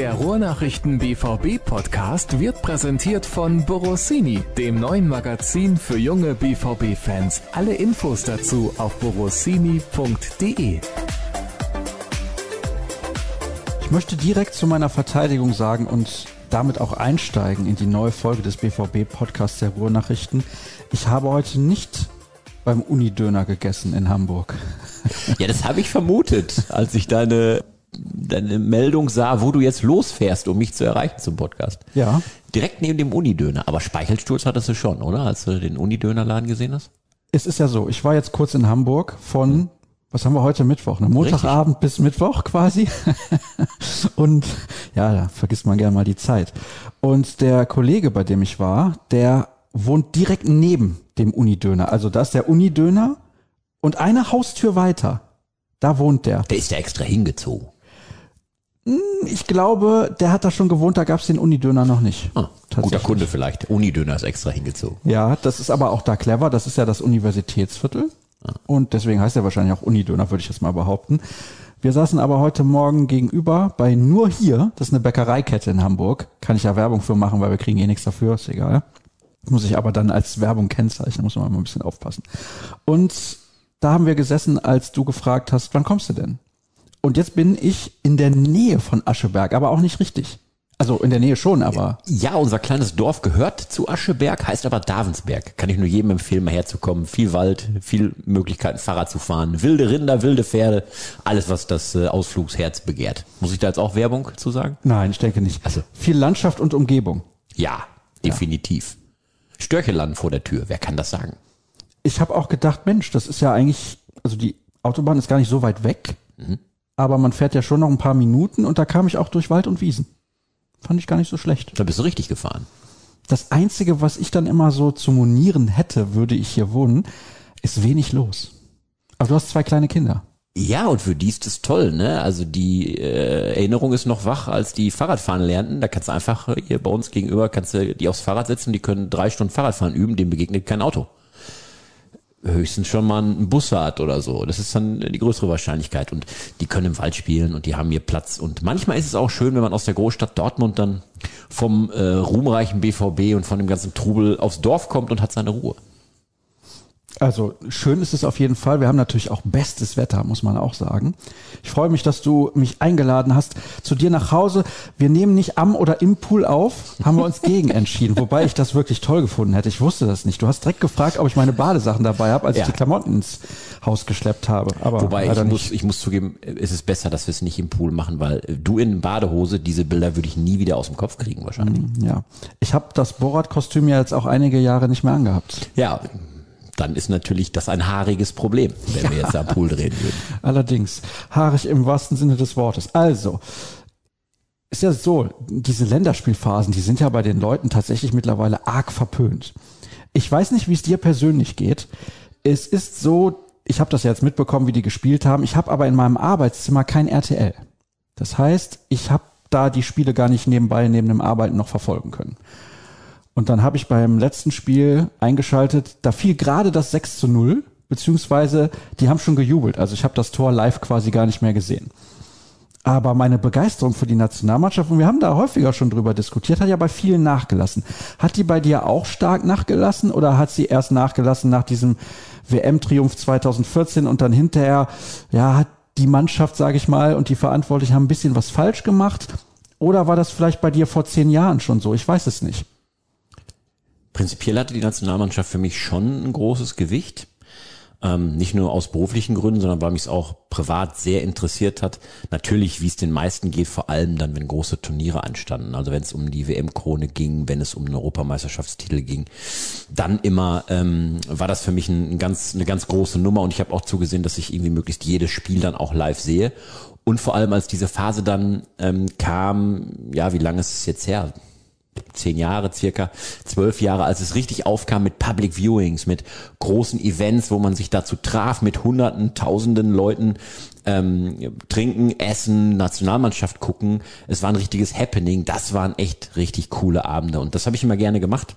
Der Ruhrnachrichten BVB Podcast wird präsentiert von Borossini, dem neuen Magazin für junge BVB Fans. Alle Infos dazu auf borossini.de. Ich möchte direkt zu meiner Verteidigung sagen und damit auch einsteigen in die neue Folge des BVB Podcasts der Ruhrnachrichten. Ich habe heute nicht beim Unidöner gegessen in Hamburg. Ja, das habe ich vermutet, als ich deine deine Meldung sah, wo du jetzt losfährst, um mich zu erreichen zum Podcast. Ja. Direkt neben dem Unidöner. Aber Speichelsturz hattest du schon, oder? Als du den Unidönerladen gesehen hast? Es ist ja so, ich war jetzt kurz in Hamburg von, was haben wir heute Mittwoch? Ne? Montagabend Richtig. bis Mittwoch quasi. Und ja, da vergisst man gerne mal die Zeit. Und der Kollege, bei dem ich war, der wohnt direkt neben dem Unidöner. Also da ist der Unidöner und eine Haustür weiter. Da wohnt der. Der ist ja extra hingezogen. Hm, ich glaube, der hat da schon gewohnt, da gab es den Unidöner noch nicht. Ah, guter Kunde vielleicht. Unidöner ist extra hingezogen. Ja, das ist aber auch da clever. Das ist ja das Universitätsviertel. Ah. Und deswegen heißt er wahrscheinlich auch Unidöner, würde ich jetzt mal behaupten. Wir saßen aber heute Morgen gegenüber bei Nur Hier, das ist eine Bäckereikette in Hamburg. Kann ich ja Werbung für machen, weil wir kriegen eh nichts dafür, ist egal. Muss ich aber dann als Werbung kennzeichnen, muss man mal ein bisschen aufpassen. Und da haben wir gesessen, als du gefragt hast, wann kommst du denn? Und jetzt bin ich in der Nähe von Ascheberg, aber auch nicht richtig. Also in der Nähe schon, aber. Ja, unser kleines Dorf gehört zu Ascheberg, heißt aber Davensberg. Kann ich nur jedem empfehlen, mal herzukommen. Viel Wald, viel Möglichkeiten, Fahrrad zu fahren. Wilde Rinder, wilde Pferde, alles, was das äh, Ausflugsherz begehrt. Muss ich da jetzt auch Werbung zu sagen? Nein, ich denke nicht. Also viel Landschaft und Umgebung. Ja, definitiv. Ja. Störcheland vor der Tür, wer kann das sagen? Ich habe auch gedacht, Mensch, das ist ja eigentlich, also die Autobahn ist gar nicht so weit weg. Mhm aber man fährt ja schon noch ein paar Minuten und da kam ich auch durch Wald und Wiesen. Fand ich gar nicht so schlecht. Da bist du richtig gefahren. Das Einzige, was ich dann immer so zu monieren hätte, würde ich hier wohnen, ist wenig los. Aber du hast zwei kleine Kinder. Ja, und für die ist das toll, ne? Also die äh, Erinnerung ist noch wach, als die Fahrradfahren lernten. Da kannst du einfach hier bei uns gegenüber, kannst du die aufs Fahrrad setzen, die können drei Stunden Fahrradfahren üben, dem begegnet kein Auto höchstens schon mal einen Bus hat oder so. Das ist dann die größere Wahrscheinlichkeit. Und die können im Wald spielen und die haben hier Platz. Und manchmal ist es auch schön, wenn man aus der Großstadt Dortmund dann vom äh, ruhmreichen BVB und von dem ganzen Trubel aufs Dorf kommt und hat seine Ruhe. Also schön ist es auf jeden Fall. Wir haben natürlich auch bestes Wetter, muss man auch sagen. Ich freue mich, dass du mich eingeladen hast zu dir nach Hause. Wir nehmen nicht am oder im Pool auf, haben wir uns gegen entschieden, wobei ich das wirklich toll gefunden hätte. Ich wusste das nicht. Du hast direkt gefragt, ob ich meine Badesachen dabei habe, als ja. ich die Klamotten ins Haus geschleppt habe. Aber wobei ich muss, ich muss zugeben, es ist besser, dass wir es nicht im Pool machen, weil du in Badehose, diese Bilder würde ich nie wieder aus dem Kopf kriegen wahrscheinlich. Ja, ich habe das Borat-Kostüm ja jetzt auch einige Jahre nicht mehr angehabt. Ja, dann ist natürlich das ein haariges Problem, wenn ja. wir jetzt am Pool drehen würden. Allerdings, haarig im wahrsten Sinne des Wortes. Also, ist ja so, diese Länderspielphasen, die sind ja bei den Leuten tatsächlich mittlerweile arg verpönt. Ich weiß nicht, wie es dir persönlich geht. Es ist so, ich habe das ja jetzt mitbekommen, wie die gespielt haben. Ich habe aber in meinem Arbeitszimmer kein RTL. Das heißt, ich habe da die Spiele gar nicht nebenbei neben dem Arbeiten noch verfolgen können. Und dann habe ich beim letzten Spiel eingeschaltet, da fiel gerade das 6 zu 0, beziehungsweise die haben schon gejubelt. Also ich habe das Tor live quasi gar nicht mehr gesehen. Aber meine Begeisterung für die Nationalmannschaft, und wir haben da häufiger schon drüber diskutiert, hat ja bei vielen nachgelassen. Hat die bei dir auch stark nachgelassen oder hat sie erst nachgelassen nach diesem WM-Triumph 2014 und dann hinterher, ja, hat die Mannschaft, sage ich mal, und die Verantwortlichen haben ein bisschen was falsch gemacht? Oder war das vielleicht bei dir vor zehn Jahren schon so? Ich weiß es nicht. Prinzipiell hatte die Nationalmannschaft für mich schon ein großes Gewicht. Ähm, nicht nur aus beruflichen Gründen, sondern weil mich es auch privat sehr interessiert hat. Natürlich, wie es den meisten geht, vor allem dann, wenn große Turniere anstanden. Also wenn es um die WM-Krone ging, wenn es um einen Europameisterschaftstitel ging, dann immer ähm, war das für mich ein, ein ganz, eine ganz große Nummer und ich habe auch zugesehen, dass ich irgendwie möglichst jedes Spiel dann auch live sehe. Und vor allem, als diese Phase dann ähm, kam, ja, wie lange ist es jetzt her? Zehn Jahre circa, zwölf Jahre, als es richtig aufkam mit Public Viewings, mit großen Events, wo man sich dazu traf, mit hunderten, tausenden Leuten ähm, trinken, essen, Nationalmannschaft gucken. Es war ein richtiges Happening. Das waren echt richtig coole Abende und das habe ich immer gerne gemacht.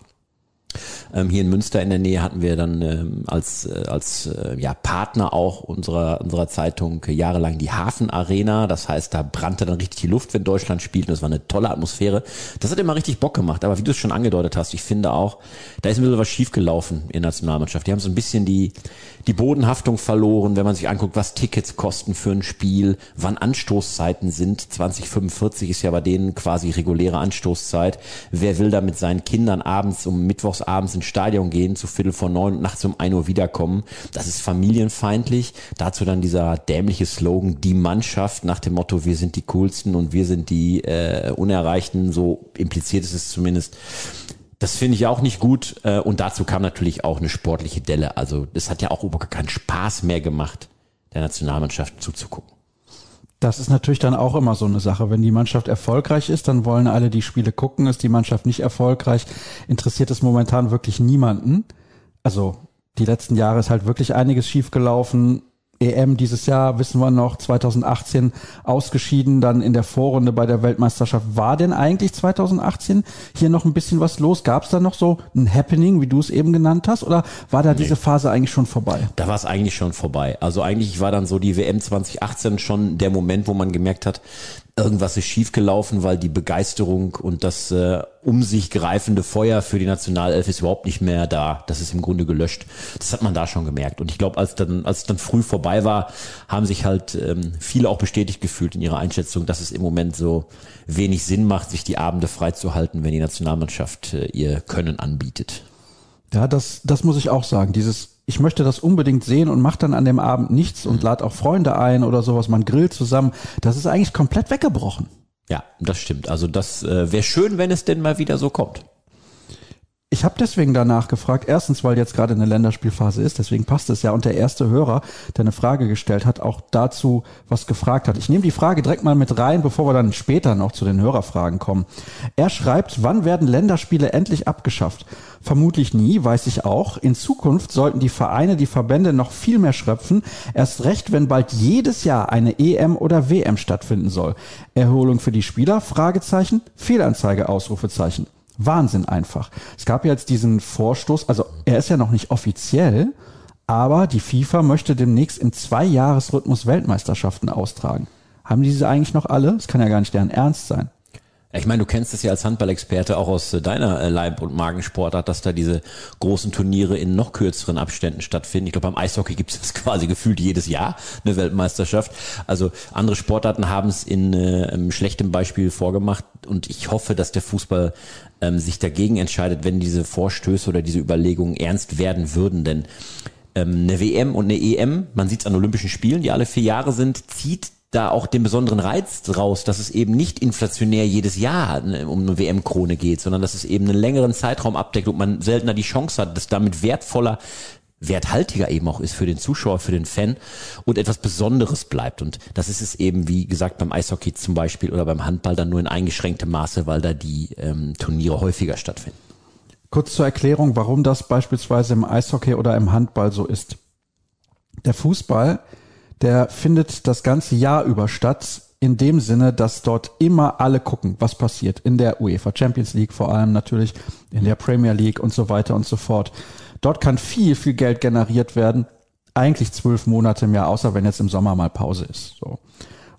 Ähm, hier in Münster in der Nähe hatten wir dann ähm, als, äh, als äh, ja, Partner auch unserer, unserer Zeitung jahrelang die Hafen Arena. Das heißt, da brannte dann richtig die Luft, wenn Deutschland spielt. Und das war eine tolle Atmosphäre. Das hat immer richtig Bock gemacht. Aber wie du es schon angedeutet hast, ich finde auch, da ist ein bisschen was schiefgelaufen in der Nationalmannschaft. Die haben so ein bisschen die, die Bodenhaftung verloren, wenn man sich anguckt, was Tickets kosten für ein Spiel, wann Anstoßzeiten sind. 2045 ist ja bei denen quasi reguläre Anstoßzeit. Wer will da mit seinen Kindern abends um Mittwochs abends ins Stadion gehen, zu Viertel vor neun und nachts um ein Uhr wiederkommen? Das ist familienfeindlich. Dazu dann dieser dämliche Slogan, die Mannschaft nach dem Motto, wir sind die coolsten und wir sind die äh, Unerreichten, so impliziert ist es zumindest. Das finde ich auch nicht gut. Äh, und dazu kam natürlich auch eine sportliche Delle. Also es hat ja auch überhaupt keinen Spaß mehr gemacht, der Nationalmannschaft zuzugucken. Das ist natürlich dann auch immer so eine Sache. Wenn die Mannschaft erfolgreich ist, dann wollen alle die Spiele gucken. Ist die Mannschaft nicht erfolgreich, interessiert es momentan wirklich niemanden. Also die letzten Jahre ist halt wirklich einiges schiefgelaufen. EM dieses Jahr, wissen wir noch, 2018 ausgeschieden, dann in der Vorrunde bei der Weltmeisterschaft. War denn eigentlich 2018 hier noch ein bisschen was los? Gab es da noch so ein Happening, wie du es eben genannt hast, oder war da nee. diese Phase eigentlich schon vorbei? Da war es eigentlich schon vorbei. Also eigentlich war dann so die WM 2018 schon der Moment, wo man gemerkt hat, irgendwas ist schiefgelaufen, weil die Begeisterung und das äh, um sich greifende Feuer für die Nationalelf ist überhaupt nicht mehr da. Das ist im Grunde gelöscht. Das hat man da schon gemerkt. Und ich glaube, als dann, als es dann früh vorbei war, haben sich halt ähm, viele auch bestätigt gefühlt in ihrer Einschätzung, dass es im Moment so wenig Sinn macht, sich die Abende freizuhalten, wenn die Nationalmannschaft äh, ihr Können anbietet. Ja, das, das muss ich auch sagen. Dieses ich möchte das unbedingt sehen und mache dann an dem Abend nichts und mhm. lad auch Freunde ein oder sowas, man grillt zusammen. Das ist eigentlich komplett weggebrochen. Ja, das stimmt. Also das äh, wäre schön, wenn es denn mal wieder so kommt. Ich habe deswegen danach gefragt, erstens, weil jetzt gerade eine Länderspielphase ist, deswegen passt es ja. Und der erste Hörer, der eine Frage gestellt hat, auch dazu was gefragt hat. Ich nehme die Frage direkt mal mit rein, bevor wir dann später noch zu den Hörerfragen kommen. Er schreibt, wann werden Länderspiele endlich abgeschafft? Vermutlich nie, weiß ich auch. In Zukunft sollten die Vereine, die Verbände noch viel mehr schröpfen. Erst recht, wenn bald jedes Jahr eine EM oder WM stattfinden soll. Erholung für die Spieler? Fragezeichen. Fehlanzeige? Ausrufezeichen. Wahnsinn einfach. Es gab jetzt diesen Vorstoß, also er ist ja noch nicht offiziell, aber die FIFA möchte demnächst im Zwei-Jahres-Rhythmus Weltmeisterschaften austragen. Haben diese eigentlich noch alle? Das kann ja gar nicht deren Ernst sein. Ich meine, du kennst es ja als Handballexperte auch aus deiner äh, Leib- und Magensportart, dass da diese großen Turniere in noch kürzeren Abständen stattfinden. Ich glaube, beim Eishockey gibt es das quasi gefühlt jedes Jahr, eine Weltmeisterschaft. Also andere Sportarten haben es in äh, schlechtem Beispiel vorgemacht und ich hoffe, dass der Fußball ähm, sich dagegen entscheidet, wenn diese Vorstöße oder diese Überlegungen ernst werden würden. Denn ähm, eine WM und eine EM, man sieht es an Olympischen Spielen, die alle vier Jahre sind, zieht da auch den besonderen Reiz draus, dass es eben nicht inflationär jedes Jahr ne, um eine WM-Krone geht, sondern dass es eben einen längeren Zeitraum abdeckt und man seltener die Chance hat, dass damit wertvoller werthaltiger eben auch ist für den Zuschauer, für den Fan und etwas Besonderes bleibt. Und das ist es eben, wie gesagt, beim Eishockey zum Beispiel oder beim Handball dann nur in eingeschränktem Maße, weil da die ähm, Turniere häufiger stattfinden. Kurz zur Erklärung, warum das beispielsweise im Eishockey oder im Handball so ist. Der Fußball der findet das ganze Jahr über statt. In dem Sinne, dass dort immer alle gucken, was passiert. In der UEFA Champions League vor allem natürlich, in der Premier League und so weiter und so fort. Dort kann viel, viel Geld generiert werden. Eigentlich zwölf Monate im Jahr, außer wenn jetzt im Sommer mal Pause ist. So.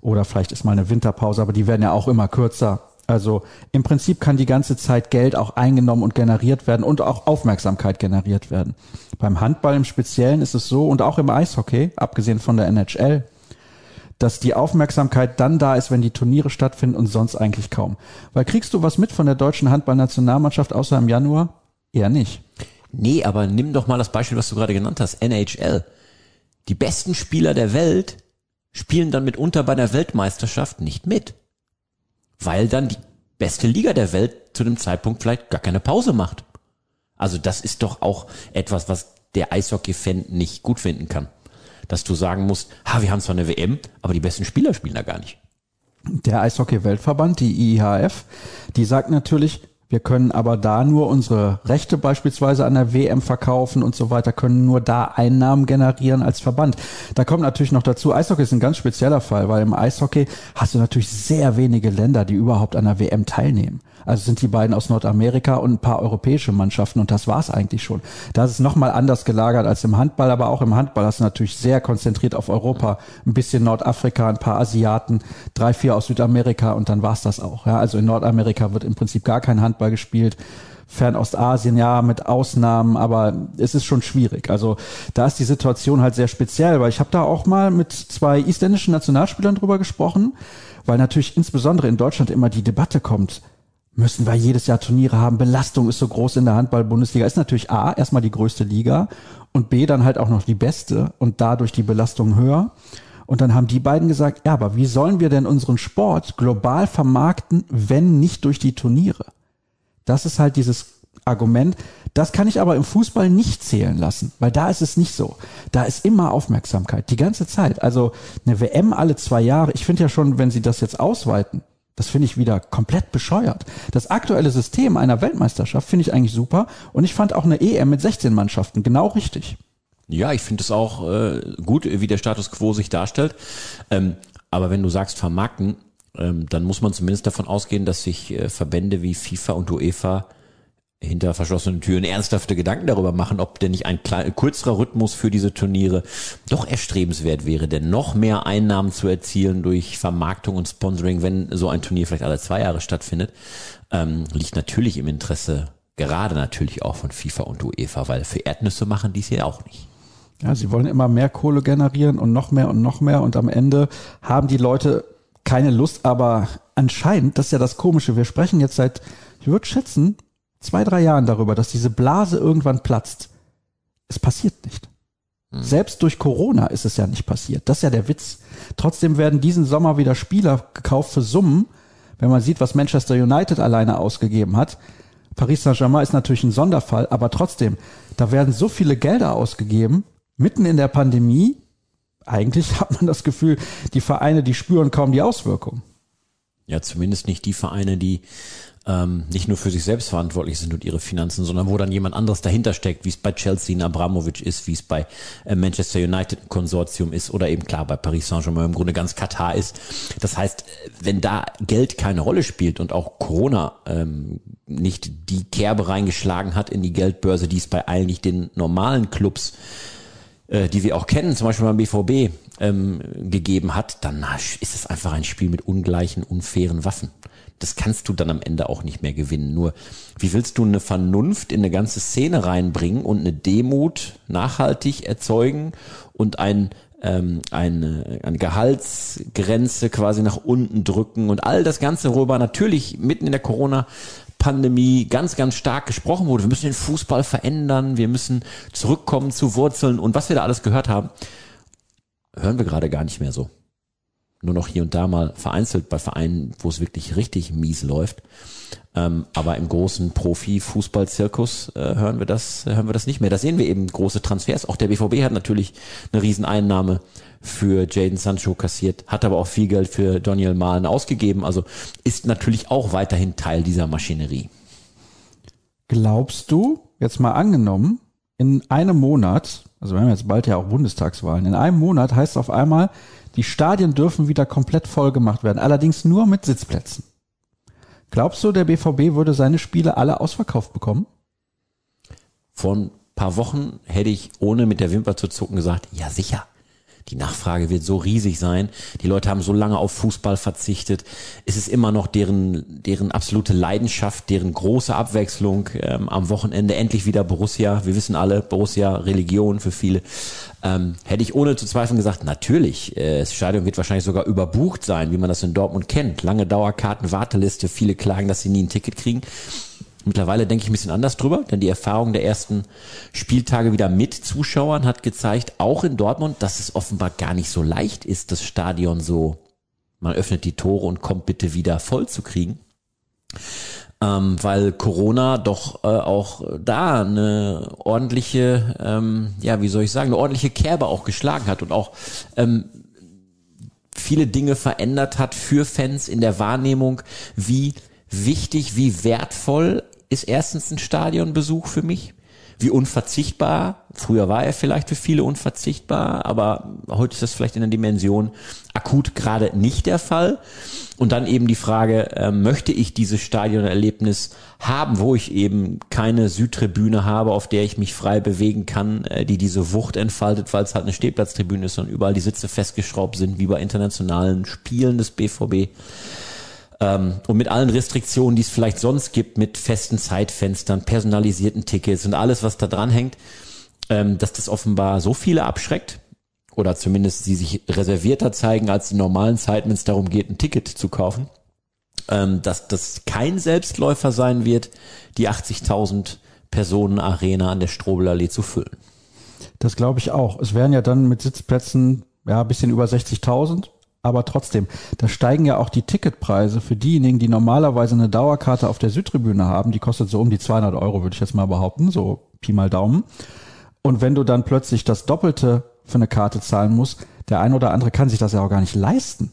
Oder vielleicht ist mal eine Winterpause, aber die werden ja auch immer kürzer. Also im Prinzip kann die ganze Zeit Geld auch eingenommen und generiert werden und auch Aufmerksamkeit generiert werden. Beim Handball im Speziellen ist es so und auch im Eishockey, abgesehen von der NHL, dass die Aufmerksamkeit dann da ist, wenn die Turniere stattfinden und sonst eigentlich kaum. Weil kriegst du was mit von der deutschen Handballnationalmannschaft außer im Januar? Eher nicht. Nee, aber nimm doch mal das Beispiel, was du gerade genannt hast, NHL. Die besten Spieler der Welt spielen dann mitunter bei der Weltmeisterschaft nicht mit weil dann die beste Liga der Welt zu dem Zeitpunkt vielleicht gar keine Pause macht. Also das ist doch auch etwas, was der Eishockey-Fan nicht gut finden kann. Dass du sagen musst, ha, wir haben zwar eine WM, aber die besten Spieler spielen da gar nicht. Der Eishockey-Weltverband, die IIHF, die sagt natürlich, wir können aber da nur unsere Rechte beispielsweise an der WM verkaufen und so weiter, können nur da Einnahmen generieren als Verband. Da kommt natürlich noch dazu, Eishockey ist ein ganz spezieller Fall, weil im Eishockey hast du natürlich sehr wenige Länder, die überhaupt an der WM teilnehmen. Also sind die beiden aus Nordamerika und ein paar europäische Mannschaften und das war's eigentlich schon. Da ist nochmal anders gelagert als im Handball, aber auch im Handball hast du natürlich sehr konzentriert auf Europa, ein bisschen Nordafrika, ein paar Asiaten, drei, vier aus Südamerika und dann war's das auch. Ja, also in Nordamerika wird im Prinzip gar kein Handball gespielt. Fernostasien, ja, mit Ausnahmen, aber es ist schon schwierig. Also da ist die Situation halt sehr speziell, weil ich habe da auch mal mit zwei isländischen Nationalspielern drüber gesprochen, weil natürlich insbesondere in Deutschland immer die Debatte kommt, müssen wir jedes Jahr Turniere haben, Belastung ist so groß in der Handball-Bundesliga, ist natürlich A, erstmal die größte Liga und B, dann halt auch noch die beste und dadurch die Belastung höher. Und dann haben die beiden gesagt, ja, aber wie sollen wir denn unseren Sport global vermarkten, wenn nicht durch die Turniere? Das ist halt dieses Argument. Das kann ich aber im Fußball nicht zählen lassen, weil da ist es nicht so. Da ist immer Aufmerksamkeit, die ganze Zeit. Also eine WM alle zwei Jahre. Ich finde ja schon, wenn sie das jetzt ausweiten, das finde ich wieder komplett bescheuert. Das aktuelle System einer Weltmeisterschaft finde ich eigentlich super und ich fand auch eine EM mit 16 Mannschaften genau richtig. Ja, ich finde es auch äh, gut, wie der Status quo sich darstellt. Ähm, aber wenn du sagst vermarkten, ähm, dann muss man zumindest davon ausgehen, dass sich äh, Verbände wie FIFA und UEFA hinter verschlossenen Türen ernsthafte Gedanken darüber machen, ob denn nicht ein kürzerer Rhythmus für diese Turniere doch erstrebenswert wäre, denn noch mehr Einnahmen zu erzielen durch Vermarktung und Sponsoring, wenn so ein Turnier vielleicht alle zwei Jahre stattfindet, ähm, liegt natürlich im Interesse, gerade natürlich auch von FIFA und UEFA, weil für Erdnüsse machen die es ja auch nicht. Ja, sie wollen immer mehr Kohle generieren und noch mehr und noch mehr und am Ende haben die Leute keine Lust, aber anscheinend, das ist ja das Komische, wir sprechen jetzt seit, ich würde schätzen, zwei, drei Jahren darüber, dass diese Blase irgendwann platzt. Es passiert nicht. Hm. Selbst durch Corona ist es ja nicht passiert. Das ist ja der Witz. Trotzdem werden diesen Sommer wieder Spieler gekauft für Summen. Wenn man sieht, was Manchester United alleine ausgegeben hat. Paris Saint-Germain ist natürlich ein Sonderfall, aber trotzdem, da werden so viele Gelder ausgegeben, mitten in der Pandemie, eigentlich hat man das Gefühl, die Vereine, die spüren kaum die Auswirkungen. Ja, zumindest nicht die Vereine, die ähm, nicht nur für sich selbst verantwortlich sind und ihre Finanzen, sondern wo dann jemand anderes dahinter steckt, wie es bei Chelsea in Abramovic ist, wie es bei äh, Manchester United Konsortium ist oder eben klar bei Paris Saint-Germain im Grunde ganz Katar ist. Das heißt, wenn da Geld keine Rolle spielt und auch Corona ähm, nicht die Kerbe reingeschlagen hat in die Geldbörse, die es bei eigentlich den normalen Clubs die wir auch kennen, zum Beispiel beim BVB, ähm, gegeben hat, dann ist es einfach ein Spiel mit ungleichen, unfairen Waffen. Das kannst du dann am Ende auch nicht mehr gewinnen. Nur, wie willst du eine Vernunft in eine ganze Szene reinbringen und eine Demut nachhaltig erzeugen und ein ähm, eine, eine Gehaltsgrenze quasi nach unten drücken und all das Ganze, worüber natürlich mitten in der Corona Pandemie ganz, ganz stark gesprochen wurde. Wir müssen den Fußball verändern, wir müssen zurückkommen zu Wurzeln und was wir da alles gehört haben, hören wir gerade gar nicht mehr so. Nur noch hier und da mal vereinzelt bei Vereinen, wo es wirklich richtig mies läuft. Ähm, aber im großen Profi-Fußball-Zirkus äh, hören wir das, hören wir das nicht mehr. Da sehen wir eben große Transfers. Auch der BVB hat natürlich eine Rieseneinnahme für Jaden Sancho kassiert, hat aber auch viel Geld für Daniel Mahlen ausgegeben. Also ist natürlich auch weiterhin Teil dieser Maschinerie. Glaubst du, jetzt mal angenommen, in einem Monat, also wir haben jetzt bald ja auch Bundestagswahlen, in einem Monat heißt es auf einmal, die Stadien dürfen wieder komplett voll gemacht werden, allerdings nur mit Sitzplätzen. Glaubst du, der BVB würde seine Spiele alle ausverkauft bekommen? Vor ein paar Wochen hätte ich, ohne mit der Wimper zu zucken, gesagt, ja sicher. Die Nachfrage wird so riesig sein. Die Leute haben so lange auf Fußball verzichtet. Es ist immer noch deren, deren absolute Leidenschaft, deren große Abwechslung. Ähm, am Wochenende endlich wieder Borussia. Wir wissen alle, Borussia, Religion für viele. Ähm, hätte ich ohne zu zweifeln gesagt, natürlich. Äh, das Stadion wird wahrscheinlich sogar überbucht sein, wie man das in Dortmund kennt. Lange Dauerkarten, Warteliste. Viele klagen, dass sie nie ein Ticket kriegen. Mittlerweile denke ich ein bisschen anders drüber, denn die Erfahrung der ersten Spieltage wieder mit Zuschauern hat gezeigt, auch in Dortmund, dass es offenbar gar nicht so leicht ist, das Stadion so, man öffnet die Tore und kommt bitte wieder voll zu kriegen. Ähm, weil Corona doch äh, auch da eine ordentliche, ähm, ja, wie soll ich sagen, eine ordentliche Kerbe auch geschlagen hat und auch ähm, viele Dinge verändert hat für Fans in der Wahrnehmung, wie wichtig, wie wertvoll ist erstens ein Stadionbesuch für mich. Wie unverzichtbar. Früher war er vielleicht für viele unverzichtbar, aber heute ist das vielleicht in der Dimension akut gerade nicht der Fall. Und dann eben die Frage, äh, möchte ich dieses Stadionerlebnis haben, wo ich eben keine Südtribüne habe, auf der ich mich frei bewegen kann, äh, die diese Wucht entfaltet, weil es halt eine Stehplatztribüne ist und überall die Sitze festgeschraubt sind, wie bei internationalen Spielen des BVB. Ähm, und mit allen Restriktionen, die es vielleicht sonst gibt, mit festen Zeitfenstern, personalisierten Tickets und alles, was da dran hängt, ähm, dass das offenbar so viele abschreckt oder zumindest sie sich reservierter zeigen als die normalen Zeiten, wenn es darum geht, ein Ticket zu kaufen, ähm, dass das kein Selbstläufer sein wird, die 80.000 Personen Arena an der Strobelallee zu füllen. Das glaube ich auch. Es wären ja dann mit Sitzplätzen ja ein bisschen über 60.000 aber trotzdem, da steigen ja auch die Ticketpreise für diejenigen, die normalerweise eine Dauerkarte auf der Südtribüne haben. Die kostet so um die 200 Euro, würde ich jetzt mal behaupten, so Pi mal Daumen. Und wenn du dann plötzlich das Doppelte für eine Karte zahlen musst, der ein oder andere kann sich das ja auch gar nicht leisten.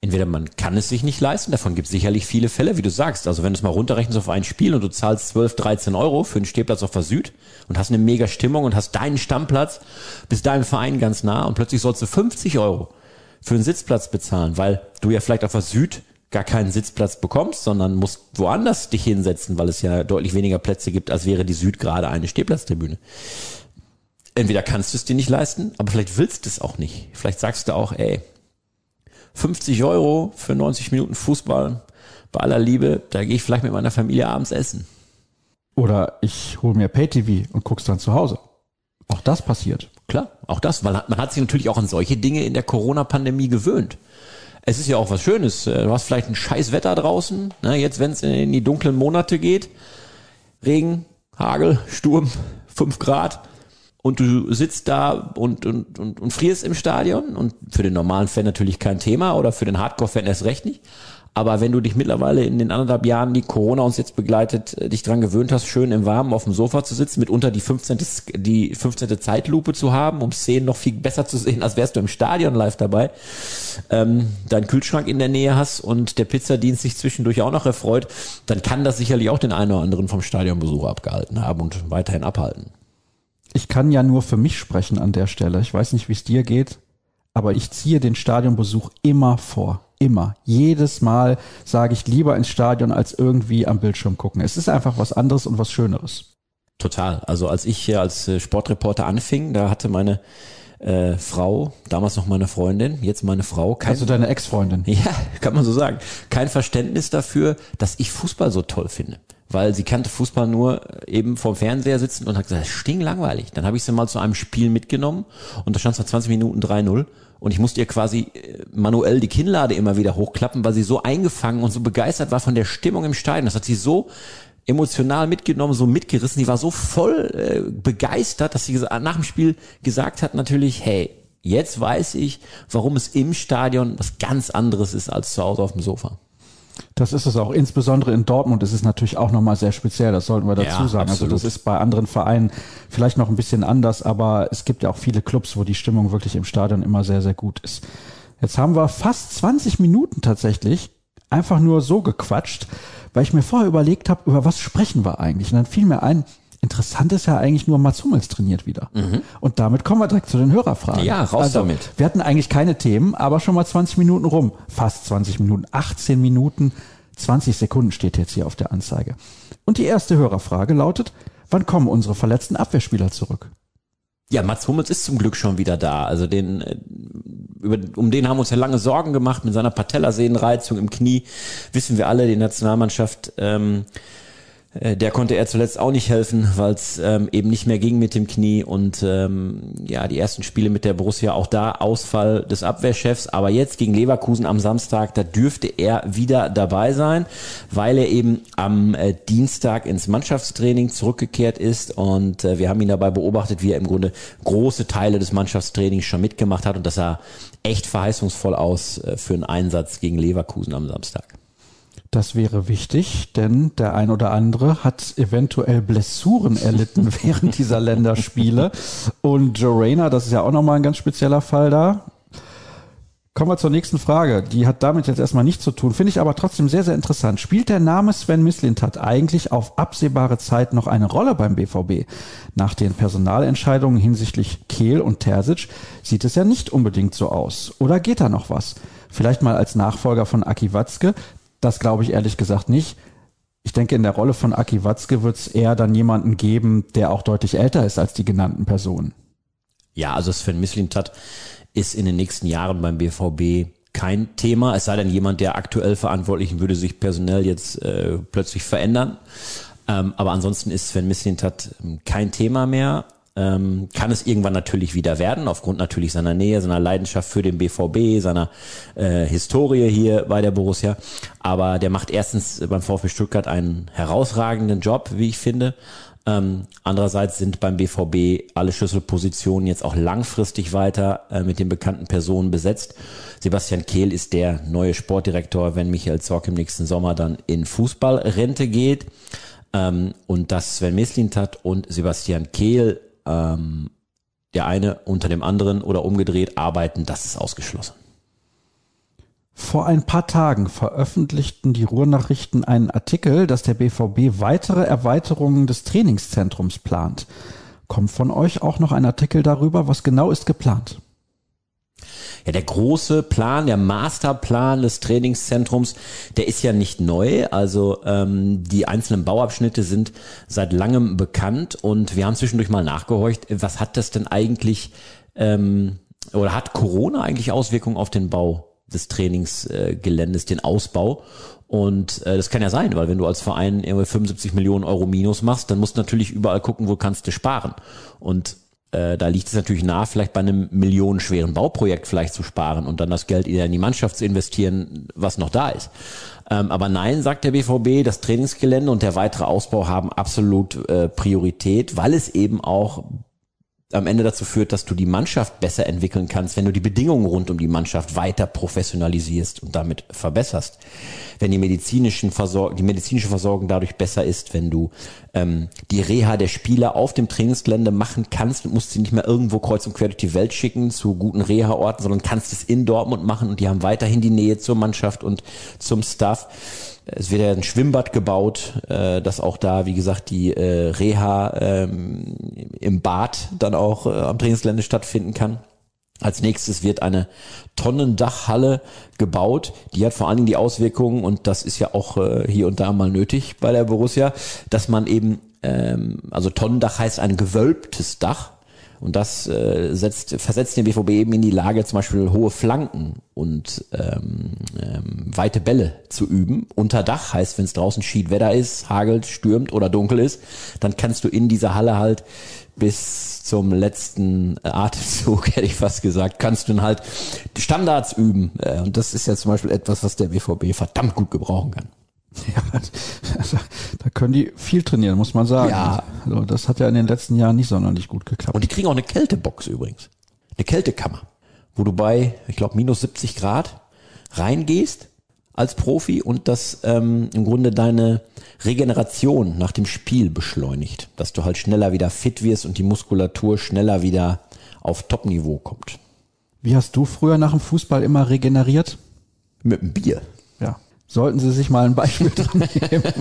Entweder man kann es sich nicht leisten, davon gibt es sicherlich viele Fälle, wie du sagst. Also wenn du es mal runterrechnest auf ein Spiel und du zahlst 12, 13 Euro für einen Stehplatz auf der Süd und hast eine mega Stimmung und hast deinen Stammplatz, bist deinem Verein ganz nah und plötzlich sollst du 50 Euro für einen Sitzplatz bezahlen, weil du ja vielleicht auf der Süd gar keinen Sitzplatz bekommst, sondern musst woanders dich hinsetzen, weil es ja deutlich weniger Plätze gibt, als wäre die Süd gerade eine Stehplatztribüne. Entweder kannst du es dir nicht leisten, aber vielleicht willst du es auch nicht. Vielleicht sagst du auch, ey, 50 Euro für 90 Minuten Fußball, bei aller Liebe, da gehe ich vielleicht mit meiner Familie abends essen. Oder ich hole mir Pay-TV und guck's dann zu Hause. Auch das passiert. Klar, auch das, weil man hat sich natürlich auch an solche Dinge in der Corona-Pandemie gewöhnt. Es ist ja auch was Schönes. Äh, du hast vielleicht ein scheiß Wetter draußen. Ne? Jetzt, wenn es in die dunklen Monate geht, Regen, Hagel, Sturm, fünf Grad und du sitzt da und, und, und, und frierst im Stadion und für den normalen Fan natürlich kein Thema oder für den Hardcore-Fan erst recht nicht. Aber wenn du dich mittlerweile in den anderthalb Jahren, die Corona uns jetzt begleitet, äh, dich dran gewöhnt hast, schön im Warmen auf dem Sofa zu sitzen, mitunter die 15. die 15. Zeitlupe zu haben, um Szenen noch viel besser zu sehen, als wärst du im Stadion live dabei, ähm, deinen Kühlschrank in der Nähe hast und der Pizzadienst sich zwischendurch auch noch erfreut, dann kann das sicherlich auch den einen oder anderen vom Stadionbesuch abgehalten haben und weiterhin abhalten. Ich kann ja nur für mich sprechen an der Stelle. Ich weiß nicht, wie es dir geht, aber ich ziehe den Stadionbesuch immer vor. Immer. Jedes Mal sage ich lieber ins Stadion als irgendwie am Bildschirm gucken. Es ist einfach was anderes und was Schöneres. Total. Also als ich hier als äh, Sportreporter anfing, da hatte meine äh, Frau, damals noch meine Freundin, jetzt meine Frau. Kein, also deine Ex-Freundin. Ja, kann man so sagen. Kein Verständnis dafür, dass ich Fußball so toll finde. Weil sie kannte Fußball nur eben vorm Fernseher sitzen und hat gesagt, das ist stinklangweilig. Dann habe ich sie mal zu einem Spiel mitgenommen und da stand es nach 20 Minuten 3-0 und ich musste ihr quasi äh, manuell die Kinnlade immer wieder hochklappen, weil sie so eingefangen und so begeistert war von der Stimmung im Stadion. Das hat sie so emotional mitgenommen, so mitgerissen. Die war so voll äh, begeistert, dass sie nach dem Spiel gesagt hat natürlich, hey, jetzt weiß ich, warum es im Stadion was ganz anderes ist als zu Hause auf dem Sofa. Das ist es auch. Insbesondere in Dortmund ist es natürlich auch nochmal sehr speziell. Das sollten wir dazu ja, sagen. Absolut. Also das ist bei anderen Vereinen vielleicht noch ein bisschen anders, aber es gibt ja auch viele Clubs, wo die Stimmung wirklich im Stadion immer sehr, sehr gut ist. Jetzt haben wir fast 20 Minuten tatsächlich einfach nur so gequatscht, weil ich mir vorher überlegt habe, über was sprechen wir eigentlich? Und dann fiel mir ein, Interessant ist ja eigentlich nur Mats Hummels trainiert wieder. Mhm. Und damit kommen wir direkt zu den Hörerfragen. Ja, raus also, damit. Wir hatten eigentlich keine Themen, aber schon mal 20 Minuten rum. Fast 20 Minuten, 18 Minuten, 20 Sekunden steht jetzt hier auf der Anzeige. Und die erste Hörerfrage lautet, wann kommen unsere verletzten Abwehrspieler zurück? Ja, Mats Hummels ist zum Glück schon wieder da. Also den, äh, über, um den haben wir uns ja lange Sorgen gemacht mit seiner Patellasehnenreizung im Knie. Wissen wir alle, die Nationalmannschaft ähm, äh, der konnte er zuletzt auch nicht helfen, weil es ähm, eben nicht mehr ging mit dem Knie und ähm, ja, die ersten Spiele mit der Borussia auch da Ausfall des Abwehrchefs, aber jetzt gegen Leverkusen am Samstag, da dürfte er wieder dabei sein, weil er eben am äh, Dienstag ins Mannschaftstraining zurückgekehrt ist. Und äh, wir haben ihn dabei beobachtet, wie er im Grunde große Teile des Mannschaftstrainings schon mitgemacht hat. Und das sah echt verheißungsvoll aus äh, für einen Einsatz gegen Leverkusen am Samstag. Das wäre wichtig, denn der ein oder andere hat eventuell Blessuren erlitten während dieser Länderspiele. Und Joe das ist ja auch nochmal ein ganz spezieller Fall da. Kommen wir zur nächsten Frage. Die hat damit jetzt erstmal nichts zu tun, finde ich aber trotzdem sehr, sehr interessant. Spielt der Name Sven Mislintat eigentlich auf absehbare Zeit noch eine Rolle beim BVB? Nach den Personalentscheidungen hinsichtlich Kehl und Terzic sieht es ja nicht unbedingt so aus. Oder geht da noch was? Vielleicht mal als Nachfolger von Aki Watzke. Das glaube ich ehrlich gesagt nicht. Ich denke, in der Rolle von Aki Watzke wird es eher dann jemanden geben, der auch deutlich älter ist als die genannten Personen. Ja, also Sven Mislintat ist in den nächsten Jahren beim BVB kein Thema, es sei denn, jemand der aktuell Verantwortlichen würde sich personell jetzt äh, plötzlich verändern. Ähm, aber ansonsten ist Sven Mislintat ähm, kein Thema mehr. Ähm, kann es irgendwann natürlich wieder werden, aufgrund natürlich seiner Nähe, seiner Leidenschaft für den BVB, seiner äh, Historie hier bei der Borussia. Aber der macht erstens beim VfB Stuttgart einen herausragenden Job, wie ich finde. Ähm, andererseits sind beim BVB alle Schlüsselpositionen jetzt auch langfristig weiter äh, mit den bekannten Personen besetzt. Sebastian Kehl ist der neue Sportdirektor, wenn Michael Zorc im nächsten Sommer dann in Fußballrente geht. Ähm, und dass Sven Mislintat und Sebastian Kehl, ähm, der eine unter dem anderen oder umgedreht arbeiten, das ist ausgeschlossen. Vor ein paar Tagen veröffentlichten die Ruhrnachrichten einen Artikel, dass der BVB weitere Erweiterungen des Trainingszentrums plant. Kommt von euch auch noch ein Artikel darüber? Was genau ist geplant? Ja, der große Plan, der Masterplan des Trainingszentrums, der ist ja nicht neu. Also ähm, die einzelnen Bauabschnitte sind seit langem bekannt und wir haben zwischendurch mal nachgehorcht, was hat das denn eigentlich ähm, oder hat Corona eigentlich Auswirkungen auf den Bau des Trainingsgeländes, den Ausbau. Und äh, das kann ja sein, weil wenn du als Verein irgendwie 75 Millionen Euro Minus machst, dann musst du natürlich überall gucken, wo kannst du sparen. Und äh, da liegt es natürlich nahe, vielleicht bei einem millionenschweren Bauprojekt vielleicht zu sparen und dann das Geld eher in die Mannschaft zu investieren, was noch da ist. Ähm, aber nein, sagt der BVB, das Trainingsgelände und der weitere Ausbau haben absolut äh, Priorität, weil es eben auch am Ende dazu führt, dass du die Mannschaft besser entwickeln kannst, wenn du die Bedingungen rund um die Mannschaft weiter professionalisierst und damit verbesserst. Wenn die medizinischen Versor die medizinische Versorgung dadurch besser ist, wenn du ähm, die Reha der Spieler auf dem Trainingsgelände machen kannst und musst sie nicht mehr irgendwo kreuz und quer durch die Welt schicken zu guten Reha-Orten, sondern kannst es in Dortmund machen und die haben weiterhin die Nähe zur Mannschaft und zum Staff es wird ja ein Schwimmbad gebaut, äh, dass auch da, wie gesagt, die äh, Reha ähm, im Bad dann auch äh, am Trainingsgelände stattfinden kann. Als nächstes wird eine Tonnendachhalle gebaut. Die hat vor allen Dingen die Auswirkungen, und das ist ja auch äh, hier und da mal nötig bei der Borussia, dass man eben, ähm, also Tonnendach heißt ein gewölbtes Dach, und das äh, setzt, versetzt den BVB eben in die Lage, zum Beispiel hohe Flanken und ähm, ähm, weite Bälle zu üben. Unter Dach heißt, wenn es draußen Schiedwetter ist, hagelt, stürmt oder dunkel ist, dann kannst du in dieser Halle halt bis zum letzten Atemzug, hätte ich fast gesagt, kannst du dann halt Standards üben. Äh, und das ist ja zum Beispiel etwas, was der BVB verdammt gut gebrauchen kann. Ja, also, da können die viel trainieren, muss man sagen. Ja. Also, das hat ja in den letzten Jahren nicht sonderlich gut geklappt. Und die kriegen auch eine Kältebox übrigens. Eine Kältekammer, wo du bei, ich glaube, minus 70 Grad reingehst als Profi und das ähm, im Grunde deine Regeneration nach dem Spiel beschleunigt. Dass du halt schneller wieder fit wirst und die Muskulatur schneller wieder auf Top-Niveau kommt. Wie hast du früher nach dem Fußball immer regeneriert? Mit einem Bier. Sollten Sie sich mal ein Beispiel dran nehmen.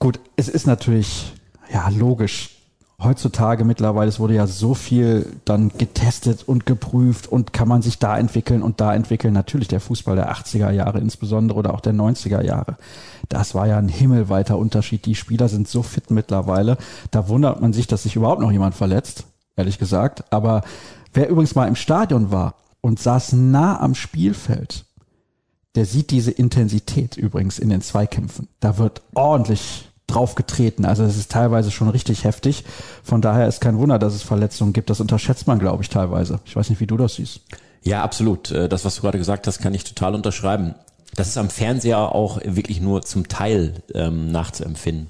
Gut, es ist natürlich, ja, logisch. Heutzutage mittlerweile, es wurde ja so viel dann getestet und geprüft und kann man sich da entwickeln und da entwickeln. Natürlich der Fußball der 80er Jahre insbesondere oder auch der 90er Jahre. Das war ja ein himmelweiter Unterschied. Die Spieler sind so fit mittlerweile. Da wundert man sich, dass sich überhaupt noch jemand verletzt, ehrlich gesagt. Aber wer übrigens mal im Stadion war und saß nah am Spielfeld, der sieht diese Intensität übrigens in den Zweikämpfen. Da wird ordentlich drauf getreten. Also es ist teilweise schon richtig heftig. Von daher ist kein Wunder, dass es Verletzungen gibt. Das unterschätzt man, glaube ich, teilweise. Ich weiß nicht, wie du das siehst. Ja, absolut. Äh, das, was du gerade gesagt hast, kann ich total unterschreiben. Das ist am Fernseher auch wirklich nur zum Teil ähm, nachzuempfinden.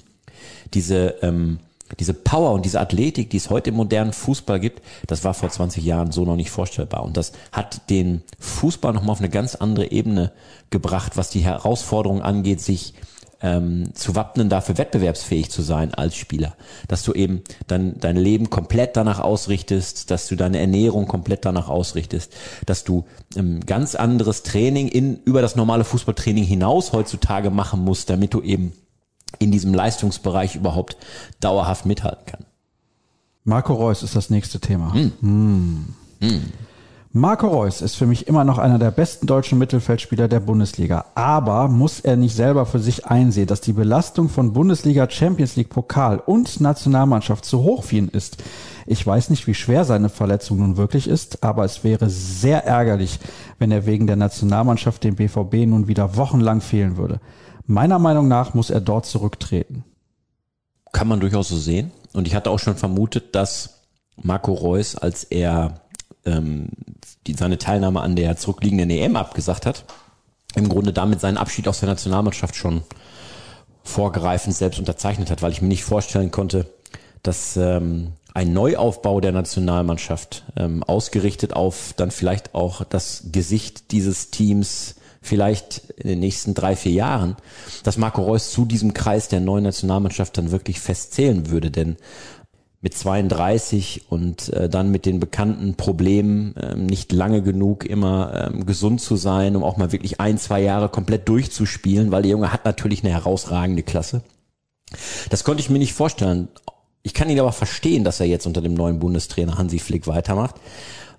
Diese ähm, diese Power und diese Athletik, die es heute im modernen Fußball gibt, das war vor 20 Jahren so noch nicht vorstellbar. Und das hat den Fußball nochmal auf eine ganz andere Ebene gebracht, was die Herausforderung angeht, sich ähm, zu wappnen, dafür wettbewerbsfähig zu sein als Spieler. Dass du eben dann dein Leben komplett danach ausrichtest, dass du deine Ernährung komplett danach ausrichtest, dass du ähm, ganz anderes Training in, über das normale Fußballtraining hinaus heutzutage machen musst, damit du eben in diesem Leistungsbereich überhaupt dauerhaft mithalten kann. Marco Reus ist das nächste Thema. Hm. Hm. Hm. Marco Reus ist für mich immer noch einer der besten deutschen Mittelfeldspieler der Bundesliga. Aber muss er nicht selber für sich einsehen, dass die Belastung von Bundesliga, Champions League, Pokal und Nationalmannschaft zu hoch für ihn ist? Ich weiß nicht, wie schwer seine Verletzung nun wirklich ist, aber es wäre sehr ärgerlich, wenn er wegen der Nationalmannschaft dem BVB nun wieder wochenlang fehlen würde. Meiner Meinung nach muss er dort zurücktreten. Kann man durchaus so sehen. Und ich hatte auch schon vermutet, dass Marco Reus, als er ähm, die, seine Teilnahme an der zurückliegenden EM abgesagt hat, im Grunde damit seinen Abschied aus der Nationalmannschaft schon vorgreifend selbst unterzeichnet hat, weil ich mir nicht vorstellen konnte, dass ähm, ein Neuaufbau der Nationalmannschaft ähm, ausgerichtet auf dann vielleicht auch das Gesicht dieses Teams vielleicht in den nächsten drei, vier Jahren, dass Marco Reus zu diesem Kreis der neuen Nationalmannschaft dann wirklich festzählen würde. Denn mit 32 und äh, dann mit den bekannten Problemen, ähm, nicht lange genug immer ähm, gesund zu sein, um auch mal wirklich ein, zwei Jahre komplett durchzuspielen, weil der Junge hat natürlich eine herausragende Klasse. Das konnte ich mir nicht vorstellen. Ich kann ihn aber verstehen, dass er jetzt unter dem neuen Bundestrainer Hansi Flick weitermacht,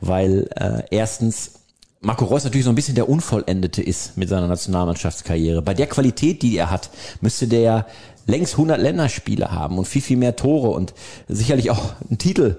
weil äh, erstens Marco Reus natürlich so ein bisschen der Unvollendete ist mit seiner Nationalmannschaftskarriere. Bei der Qualität, die er hat, müsste der längst 100 Länderspiele haben und viel, viel mehr Tore und sicherlich auch einen Titel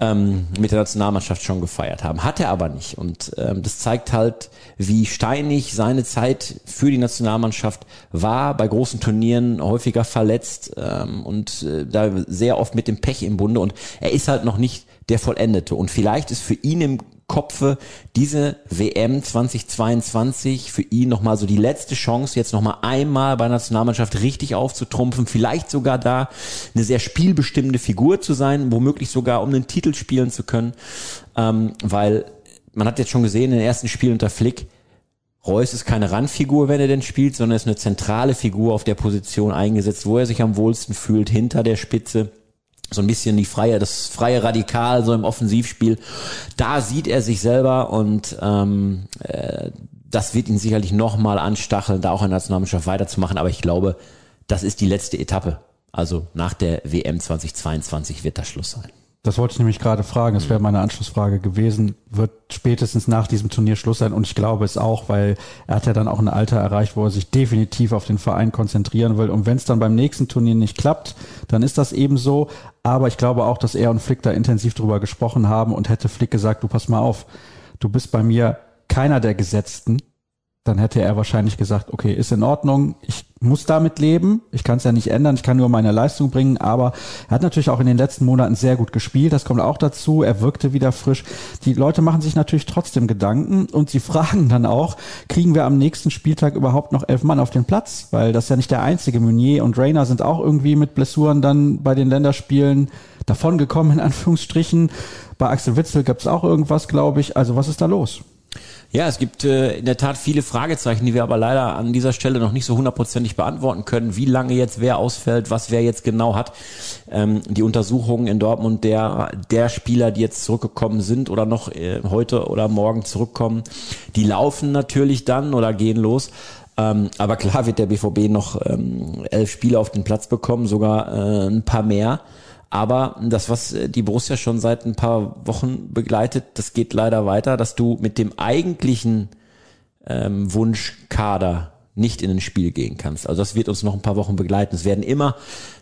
ähm, mit der Nationalmannschaft schon gefeiert haben. Hat er aber nicht. Und ähm, das zeigt halt, wie steinig seine Zeit für die Nationalmannschaft war, bei großen Turnieren häufiger verletzt ähm, und äh, da sehr oft mit dem Pech im Bunde. Und er ist halt noch nicht der Vollendete. Und vielleicht ist für ihn im Kopfe. Diese WM 2022 für ihn nochmal so die letzte Chance, jetzt nochmal einmal bei der Nationalmannschaft richtig aufzutrumpfen, vielleicht sogar da eine sehr spielbestimmende Figur zu sein, womöglich sogar um den Titel spielen zu können, ähm, weil man hat jetzt schon gesehen in den ersten Spielen unter Flick, Reus ist keine Randfigur, wenn er denn spielt, sondern ist eine zentrale Figur auf der Position eingesetzt, wo er sich am wohlsten fühlt, hinter der Spitze so ein bisschen die freie, das freie Radikal so im Offensivspiel. Da sieht er sich selber und ähm, äh, das wird ihn sicherlich nochmal anstacheln, da auch in der Nationalmannschaft weiterzumachen. Aber ich glaube, das ist die letzte Etappe. Also nach der WM 2022 wird das Schluss sein. Das wollte ich nämlich gerade fragen. Das wäre meine Anschlussfrage gewesen. Wird spätestens nach diesem Turnier Schluss sein? Und ich glaube es auch, weil er hat ja dann auch ein Alter erreicht, wo er sich definitiv auf den Verein konzentrieren will. Und wenn es dann beim nächsten Turnier nicht klappt, dann ist das eben so. Aber ich glaube auch, dass er und Flick da intensiv drüber gesprochen haben und hätte Flick gesagt, du pass mal auf, du bist bei mir keiner der Gesetzten dann hätte er wahrscheinlich gesagt, okay, ist in Ordnung, ich muss damit leben, ich kann es ja nicht ändern, ich kann nur meine Leistung bringen, aber er hat natürlich auch in den letzten Monaten sehr gut gespielt, das kommt auch dazu, er wirkte wieder frisch. Die Leute machen sich natürlich trotzdem Gedanken und sie fragen dann auch, kriegen wir am nächsten Spieltag überhaupt noch elf Mann auf den Platz? Weil das ist ja nicht der einzige, Meunier und Rainer sind auch irgendwie mit Blessuren dann bei den Länderspielen davongekommen, in Anführungsstrichen. Bei Axel Witzel gab es auch irgendwas, glaube ich. Also was ist da los? Ja, es gibt äh, in der Tat viele Fragezeichen, die wir aber leider an dieser Stelle noch nicht so hundertprozentig beantworten können. Wie lange jetzt wer ausfällt, was wer jetzt genau hat. Ähm, die Untersuchungen in Dortmund der, der Spieler, die jetzt zurückgekommen sind oder noch äh, heute oder morgen zurückkommen, die laufen natürlich dann oder gehen los. Ähm, aber klar wird der BVB noch ähm, elf Spieler auf den Platz bekommen, sogar äh, ein paar mehr. Aber das, was äh, die Borussia schon seit ein paar Wochen begleitet, das geht leider weiter, dass du mit dem eigentlichen ähm, Wunschkader nicht in ein Spiel gehen kannst. Also das wird uns noch ein paar Wochen begleiten. Es werden immer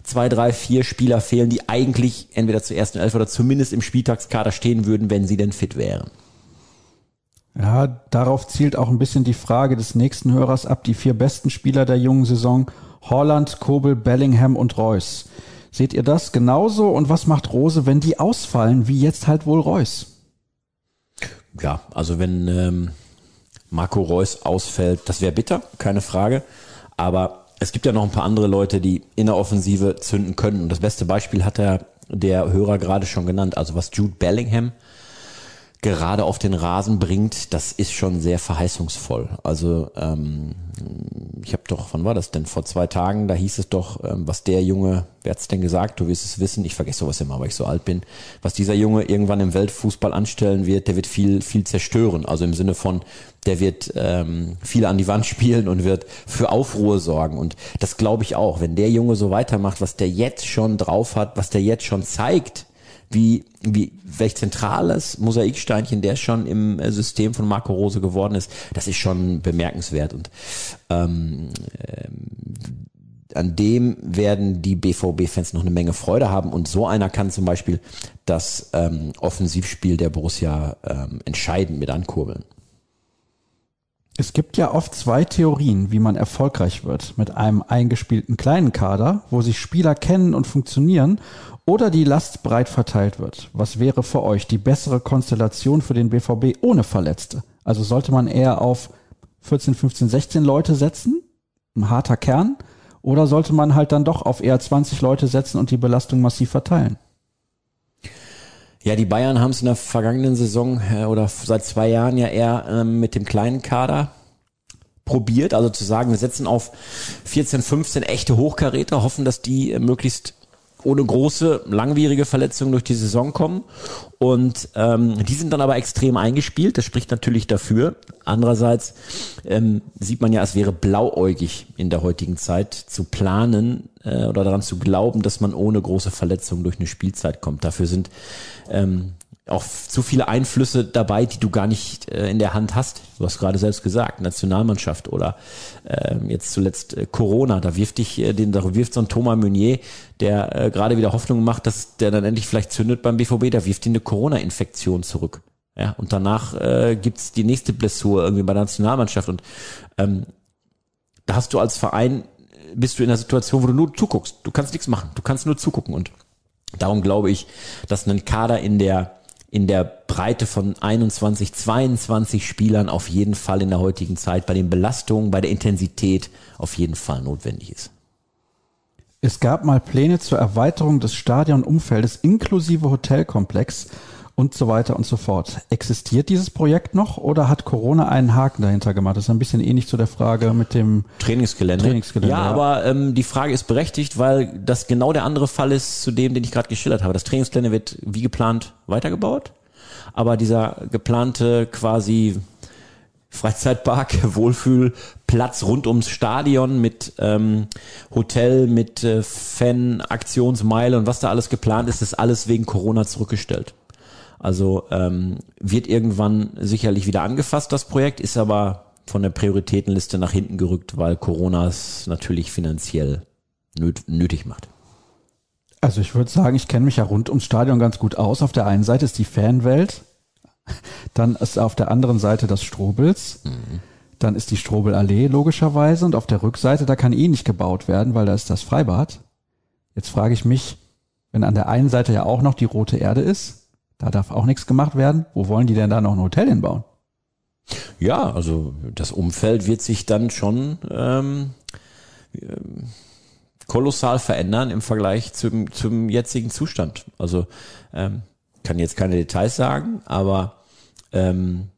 zwei, drei, vier Spieler fehlen, die eigentlich entweder zur ersten Elf oder zumindest im Spieltagskader stehen würden, wenn sie denn fit wären. Ja, darauf zielt auch ein bisschen die Frage des nächsten Hörers ab. Die vier besten Spieler der jungen Saison. Holland, Kobel, Bellingham und Reus. Seht ihr das genauso? Und was macht Rose, wenn die ausfallen, wie jetzt halt wohl Reus? Ja, also wenn ähm, Marco Reus ausfällt, das wäre bitter, keine Frage. Aber es gibt ja noch ein paar andere Leute, die in der Offensive zünden können. Und das beste Beispiel hat der, der Hörer gerade schon genannt. Also was Jude Bellingham gerade auf den Rasen bringt, das ist schon sehr verheißungsvoll. Also ähm, ich habe doch, wann war das denn? Vor zwei Tagen, da hieß es doch, ähm, was der Junge, wer hat's denn gesagt? Du wirst es wissen, ich vergesse sowas immer, weil ich so alt bin. Was dieser Junge irgendwann im Weltfußball anstellen wird, der wird viel, viel zerstören. Also im Sinne von, der wird ähm, viel an die Wand spielen und wird für Aufruhr sorgen. Und das glaube ich auch. Wenn der Junge so weitermacht, was der jetzt schon drauf hat, was der jetzt schon zeigt, wie, wie, welch zentrales Mosaiksteinchen der schon im äh, System von Marco Rose geworden ist, das ist schon bemerkenswert. Und ähm, ähm, an dem werden die BVB-Fans noch eine Menge Freude haben. Und so einer kann zum Beispiel das ähm, Offensivspiel der Borussia ähm, entscheidend mit ankurbeln. Es gibt ja oft zwei Theorien, wie man erfolgreich wird. Mit einem eingespielten kleinen Kader, wo sich Spieler kennen und funktionieren, oder die Last breit verteilt wird. Was wäre für euch die bessere Konstellation für den BVB ohne Verletzte? Also sollte man eher auf 14, 15, 16 Leute setzen? Ein harter Kern? Oder sollte man halt dann doch auf eher 20 Leute setzen und die Belastung massiv verteilen? Ja, die Bayern haben es in der vergangenen Saison äh, oder seit zwei Jahren ja eher ähm, mit dem kleinen Kader probiert. Also zu sagen, wir setzen auf 14, 15 echte Hochkaräter, hoffen, dass die äh, möglichst ohne große, langwierige Verletzungen durch die Saison kommen. Und ähm, die sind dann aber extrem eingespielt. Das spricht natürlich dafür. Andererseits ähm, sieht man ja, es wäre blauäugig in der heutigen Zeit zu planen äh, oder daran zu glauben, dass man ohne große Verletzungen durch eine Spielzeit kommt. Dafür sind ähm, auch zu viele Einflüsse dabei, die du gar nicht äh, in der Hand hast. Du hast gerade selbst gesagt, Nationalmannschaft oder äh, jetzt zuletzt äh, Corona. Da wirft dich, äh, den, da wirft so ein Thomas Meunier, der äh, gerade wieder Hoffnung macht, dass der dann endlich vielleicht zündet beim BVB, da wirft ihn eine Corona-Infektion zurück. Ja, und danach äh, gibt's die nächste Blessur irgendwie bei der Nationalmannschaft. Und ähm, da hast du als Verein, bist du in einer Situation, wo du nur zuguckst. Du kannst nichts machen. Du kannst nur zugucken. Und darum glaube ich, dass ein Kader in der in der Breite von 21, 22 Spielern auf jeden Fall in der heutigen Zeit bei den Belastungen, bei der Intensität auf jeden Fall notwendig ist. Es gab mal Pläne zur Erweiterung des Stadionumfeldes inklusive Hotelkomplex und so weiter und so fort. Existiert dieses Projekt noch oder hat Corona einen Haken dahinter gemacht? Das ist ein bisschen ähnlich zu der Frage mit dem Trainingsgelände. Trainingsgelände ja, ja. aber ähm, die Frage ist berechtigt, weil das genau der andere Fall ist zu dem, den ich gerade geschildert habe. Das Trainingsgelände wird wie geplant weitergebaut, aber dieser geplante quasi Freizeitpark, Wohlfühlplatz rund ums Stadion mit ähm, Hotel, mit äh, Fan-Aktionsmeile und was da alles geplant ist, ist alles wegen Corona zurückgestellt. Also ähm, wird irgendwann sicherlich wieder angefasst, das Projekt, ist aber von der Prioritätenliste nach hinten gerückt, weil Corona es natürlich finanziell nöt nötig macht. Also ich würde sagen, ich kenne mich ja rund ums Stadion ganz gut aus. Auf der einen Seite ist die Fanwelt, dann ist auf der anderen Seite das Strobels, mhm. dann ist die Strobelallee logischerweise und auf der Rückseite, da kann eh nicht gebaut werden, weil da ist das Freibad. Jetzt frage ich mich, wenn an der einen Seite ja auch noch die rote Erde ist, da darf auch nichts gemacht werden. Wo wollen die denn da noch ein Hotel hinbauen? Ja, also das Umfeld wird sich dann schon ähm, ähm, kolossal verändern im Vergleich zum, zum jetzigen Zustand. Also ähm, kann jetzt keine Details sagen, aber ähm,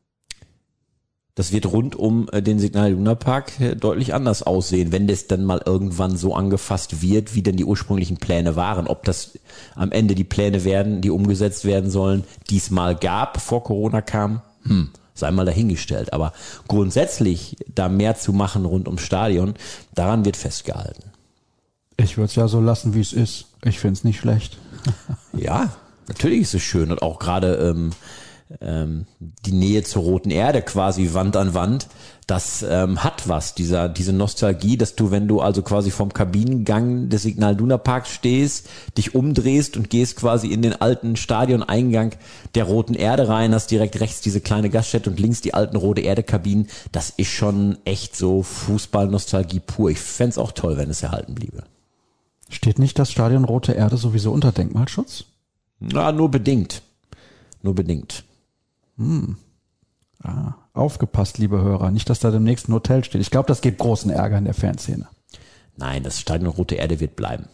das wird rund um äh, den Signal Luna Park äh, deutlich anders aussehen, wenn das dann mal irgendwann so angefasst wird, wie denn die ursprünglichen Pläne waren. Ob das am Ende die Pläne werden, die umgesetzt werden sollen, diesmal gab, bevor Corona kam, hm, sei mal dahingestellt. Aber grundsätzlich da mehr zu machen rund ums Stadion, daran wird festgehalten. Ich würde es ja so lassen, wie es ist. Ich finde es nicht schlecht. ja, natürlich ist es schön und auch gerade ähm, ähm, die Nähe zur roten Erde quasi Wand an Wand, das ähm, hat was, dieser, diese Nostalgie, dass du, wenn du also quasi vom Kabinengang des Signal Duna Parks stehst, dich umdrehst und gehst quasi in den alten Stadioneingang der roten Erde rein, hast direkt rechts diese kleine Gaststätte und links die alten rote Erde Kabinen, das ist schon echt so Fußball-Nostalgie pur. Ich fände auch toll, wenn es erhalten bliebe. Steht nicht das Stadion Rote Erde sowieso unter Denkmalschutz? Na, nur bedingt. Nur bedingt. Hm. Ah, aufgepasst, liebe Hörer, nicht, dass da demnächst ein Hotel steht. Ich glaube, das gibt großen Ärger in der Fanszene. Nein, das Stadion Rote Erde wird bleiben.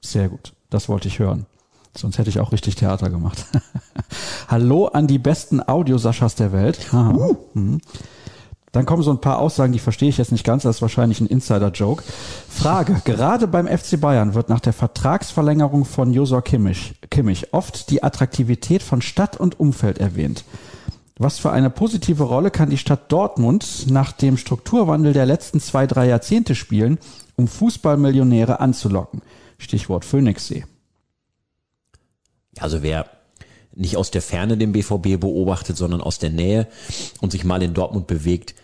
Sehr gut, das wollte ich hören. Sonst hätte ich auch richtig Theater gemacht. Hallo an die besten Audiosaschas der Welt. Uh. Mhm. Dann kommen so ein paar Aussagen, die verstehe ich jetzt nicht ganz, das ist wahrscheinlich ein Insider-Joke. Frage, gerade beim FC Bayern wird nach der Vertragsverlängerung von Josua Kimmich, Kimmich oft die Attraktivität von Stadt und Umfeld erwähnt. Was für eine positive Rolle kann die Stadt Dortmund nach dem Strukturwandel der letzten zwei, drei Jahrzehnte spielen, um Fußballmillionäre anzulocken? Stichwort Phoenixsee. Also wer nicht aus der Ferne den BVB beobachtet, sondern aus der Nähe und sich mal in Dortmund bewegt,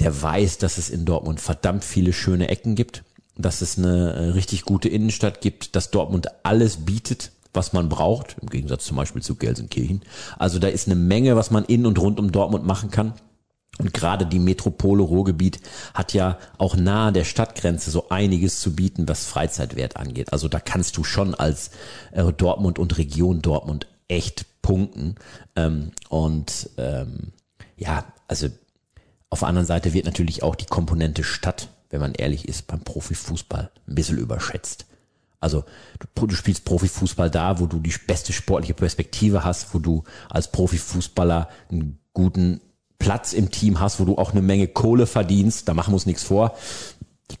der weiß, dass es in Dortmund verdammt viele schöne Ecken gibt, dass es eine äh, richtig gute Innenstadt gibt, dass Dortmund alles bietet, was man braucht, im Gegensatz zum Beispiel zu Gelsenkirchen. Also da ist eine Menge, was man in und rund um Dortmund machen kann. Und gerade die Metropole Ruhrgebiet hat ja auch nahe der Stadtgrenze so einiges zu bieten, was Freizeitwert angeht. Also da kannst du schon als äh, Dortmund und Region Dortmund echt punkten. Ähm, und ähm, ja, also auf der anderen Seite wird natürlich auch die Komponente Stadt, wenn man ehrlich ist, beim Profifußball ein bisschen überschätzt. Also du, du, spielst Profifußball da, wo du die beste sportliche Perspektive hast, wo du als Profifußballer einen guten Platz im Team hast, wo du auch eine Menge Kohle verdienst, da machen wir uns nichts vor.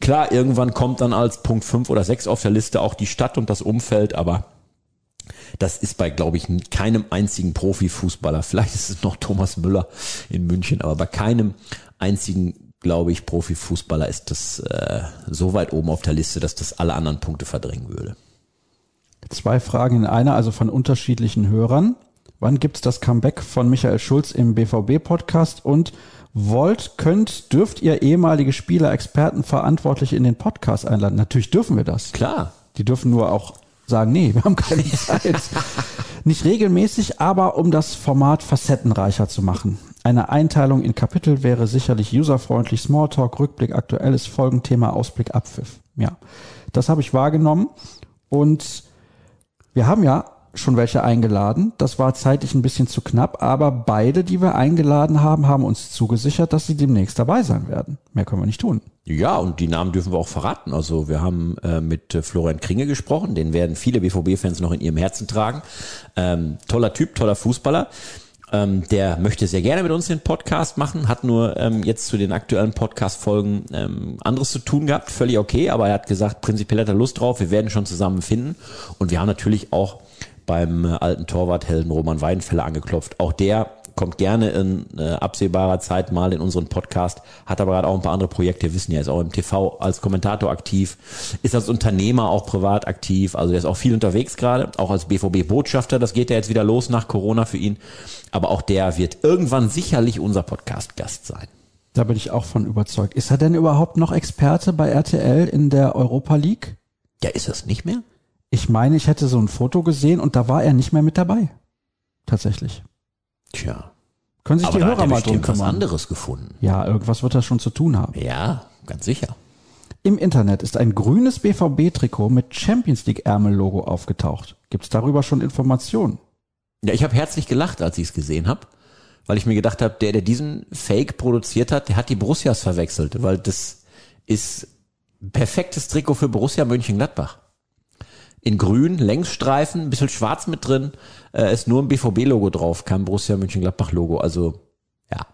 Klar, irgendwann kommt dann als Punkt 5 oder 6 auf der Liste auch die Stadt und das Umfeld, aber das ist bei, glaube ich, keinem einzigen Profifußballer. Vielleicht ist es noch Thomas Müller in München, aber bei keinem einzigen, glaube ich, Profifußballer ist das äh, so weit oben auf der Liste, dass das alle anderen Punkte verdrängen würde. Zwei Fragen in einer, also von unterschiedlichen Hörern. Wann gibt's das Comeback von Michael Schulz im BVB-Podcast? Und wollt, könnt, dürft ihr ehemalige Spieler, Experten, Verantwortliche in den Podcast einladen? Natürlich dürfen wir das. Klar. Die dürfen nur auch sagen, nee, wir haben keine Zeit. Nicht regelmäßig, aber um das Format facettenreicher zu machen. Eine Einteilung in Kapitel wäre sicherlich userfreundlich, Smalltalk, Rückblick, aktuelles Folgenthema, Ausblick, Abpfiff. Ja, das habe ich wahrgenommen und wir haben ja schon welche eingeladen. Das war zeitlich ein bisschen zu knapp, aber beide, die wir eingeladen haben, haben uns zugesichert, dass sie demnächst dabei sein werden. Mehr können wir nicht tun. Ja, und die Namen dürfen wir auch verraten. Also wir haben äh, mit äh, Florian Kringe gesprochen, den werden viele BVB-Fans noch in ihrem Herzen tragen. Ähm, toller Typ, toller Fußballer. Ähm, der möchte sehr gerne mit uns den Podcast machen, hat nur ähm, jetzt zu den aktuellen Podcast-Folgen ähm, anderes zu tun gehabt, völlig okay, aber er hat gesagt, prinzipiell hat er Lust drauf, wir werden schon zusammen finden. Und wir haben natürlich auch beim äh, alten Torwarthelden Roman Weidenfeller angeklopft. Auch der kommt gerne in äh, absehbarer Zeit mal in unseren Podcast, hat aber gerade auch ein paar andere Projekte, wir wissen ja, ist auch im TV als Kommentator aktiv, ist als Unternehmer auch privat aktiv, also der ist auch viel unterwegs gerade, auch als BVB-Botschafter, das geht ja jetzt wieder los nach Corona für ihn, aber auch der wird irgendwann sicherlich unser Podcast-Gast sein. Da bin ich auch von überzeugt. Ist er denn überhaupt noch Experte bei RTL in der Europa League? Ja, ist es nicht mehr? Ich meine, ich hätte so ein Foto gesehen und da war er nicht mehr mit dabei. Tatsächlich. Tja. Können sich Aber die Hörer er mal drum was kümmern. anderes gefunden. Ja, irgendwas wird er schon zu tun haben. Ja, ganz sicher. Im Internet ist ein grünes BVB-Trikot mit Champions League-Ärmel-Logo aufgetaucht. Gibt es darüber schon Informationen? Ja, ich habe herzlich gelacht, als ich es gesehen habe, weil ich mir gedacht habe, der, der diesen Fake produziert hat, der hat die Borussias verwechselt, weil das ist perfektes Trikot für Borussia Mönchengladbach. In grün, Längsstreifen, ein bisschen schwarz mit drin, äh, ist nur ein BVB-Logo drauf, kein Borussia Mönchengladbach-Logo. Also, ja.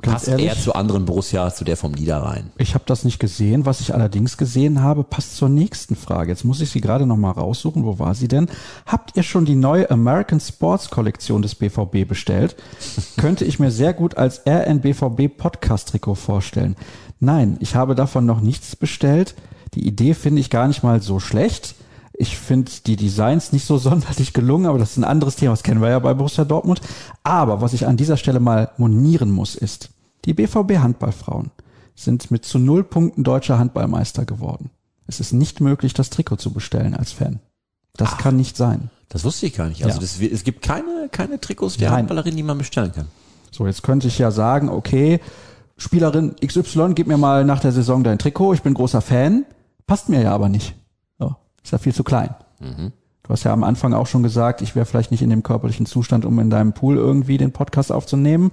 Ganz Passt ehrlich? eher zu anderen Borussia, zu der vom Niederrhein. Ich habe das nicht gesehen. Was ich allerdings gesehen habe, passt zur nächsten Frage. Jetzt muss ich sie gerade noch mal raussuchen. Wo war sie denn? Habt ihr schon die neue American Sports Kollektion des BVB bestellt? Könnte ich mir sehr gut als RNBVB Podcast Trikot vorstellen. Nein, ich habe davon noch nichts bestellt. Die Idee finde ich gar nicht mal so schlecht. Ich finde die Designs nicht so sonderlich gelungen, aber das ist ein anderes Thema, das kennen wir ja bei Borussia Dortmund. Aber was ich an dieser Stelle mal monieren muss, ist, die BVB Handballfrauen sind mit zu null Punkten deutscher Handballmeister geworden. Es ist nicht möglich, das Trikot zu bestellen als Fan. Das kann nicht sein. Das wusste ich gar nicht. Also Ja. das, es gibt keine, keine Trikots der Nein. Handballerin, die man bestellen kann. So, jetzt könnte ich ja sagen, okay, Spielerin XY, gib mir mal nach der Saison dein Trikot, ich bin großer Fan, passt mir ja aber nicht. Ist ja viel zu klein. Du hast ja am Anfang auch schon gesagt, ich wäre vielleicht nicht in dem körperlichen Zustand, um in deinem Pool irgendwie den Podcast aufzunehmen.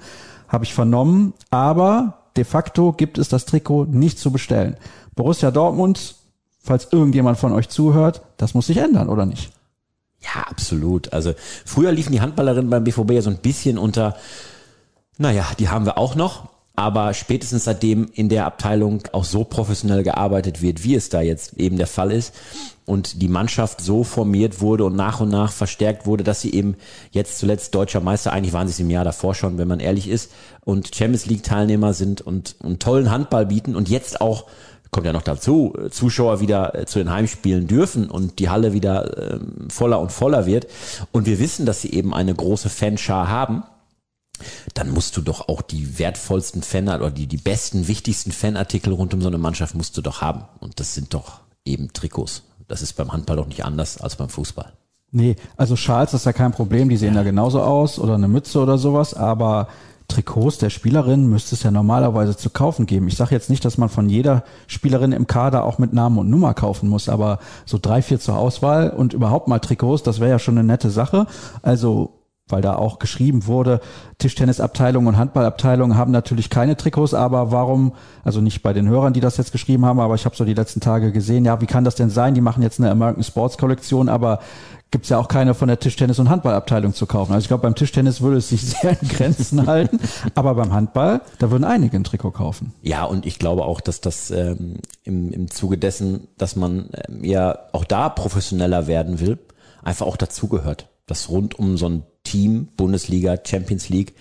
Habe ich vernommen, aber de facto gibt es das Trikot nicht zu bestellen. Borussia Dortmund, falls irgendjemand von euch zuhört, das muss sich ändern, oder nicht? Ja, absolut. Also früher liefen die Handballerinnen beim BVB ja so ein bisschen unter, naja, die haben wir auch noch, aber spätestens seitdem in der Abteilung auch so professionell gearbeitet wird, wie es da jetzt eben der Fall ist und die Mannschaft so formiert wurde und nach und nach verstärkt wurde, dass sie eben jetzt zuletzt deutscher Meister, eigentlich waren sie es im Jahr davor schon, wenn man ehrlich ist, und Champions League Teilnehmer sind und, und tollen Handball bieten und jetzt auch kommt ja noch dazu, äh, Zuschauer wieder äh, zu den Heimspielen dürfen und die Halle wieder ähm, voller und voller wird. Und wir wissen, dass sie eben eine große Fanschar haben, dann musst du doch auch die wertvollsten Fan oder die, die besten, wichtigsten Fanartikel rund um so eine Mannschaft musst du doch haben. Und das sind doch eben Trikots. Das ist beim Handball doch nicht anders als beim Fußball. Nee, also Schals ist ja kein Problem, die sehen ja genauso aus oder eine Mütze oder sowas, aber Trikots der Spielerin müsste es ja normalerweise zu kaufen geben. Ich sage jetzt nicht, dass man von jeder Spielerin im Kader auch mit Namen und Nummer kaufen muss, aber so drei, vier zur Auswahl und überhaupt mal Trikots, das wäre ja schon eine nette Sache. Also weil da auch geschrieben wurde, Tischtennisabteilung und Handballabteilung haben natürlich keine Trikots, aber warum, also nicht bei den Hörern, die das jetzt geschrieben haben, aber ich habe so die letzten Tage gesehen, ja, wie kann das denn sein? Die machen jetzt eine American Sports Kollektion, aber gibt's ja auch keine von der Tischtennis- und Handballabteilung zu kaufen. Also ich glaube, beim Tischtennis würde es sich sehr in Grenzen halten, aber beim Handball, da würden einige ein Trikot kaufen. Ja, und ich glaube auch, dass das ähm, im, im Zuge dessen, dass man ähm, ja auch da professioneller werden will, einfach auch dazugehört. Dass rund um so ein Team, Bundesliga, Champions League,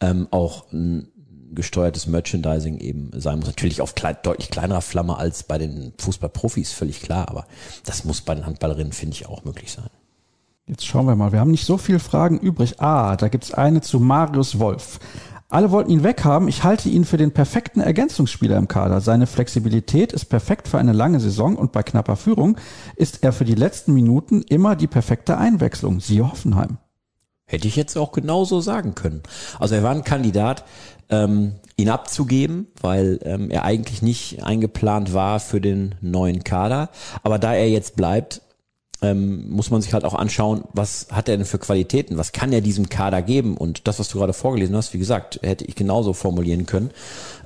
ähm, auch ein gesteuertes Merchandising eben sein muss. Natürlich auf klein, deutlich kleinerer Flamme als bei den Fußballprofis, völlig klar, aber das muss bei den Handballerinnen, finde ich, auch möglich sein. Jetzt schauen wir mal. Wir haben nicht so viele Fragen übrig. Ah, da gibt's eine zu Marius Wolf. Alle wollten ihn weghaben. Ich halte ihn für den perfekten Ergänzungsspieler im Kader. Seine Flexibilität ist perfekt für eine lange Saison und bei knapper Führung ist er für die letzten Minuten immer die perfekte Einwechslung. Siehe Hoffenheim. Hätte ich jetzt auch genauso sagen können. Also er war ein Kandidat, ähm, ihn abzugeben, weil ähm, er eigentlich nicht eingeplant war für den neuen Kader. Aber da er jetzt bleibt, ähm, muss man sich halt auch anschauen, was hat er denn für Qualitäten, was kann er diesem Kader geben und das, was du gerade vorgelesen hast, wie gesagt, hätte ich genauso formulieren können.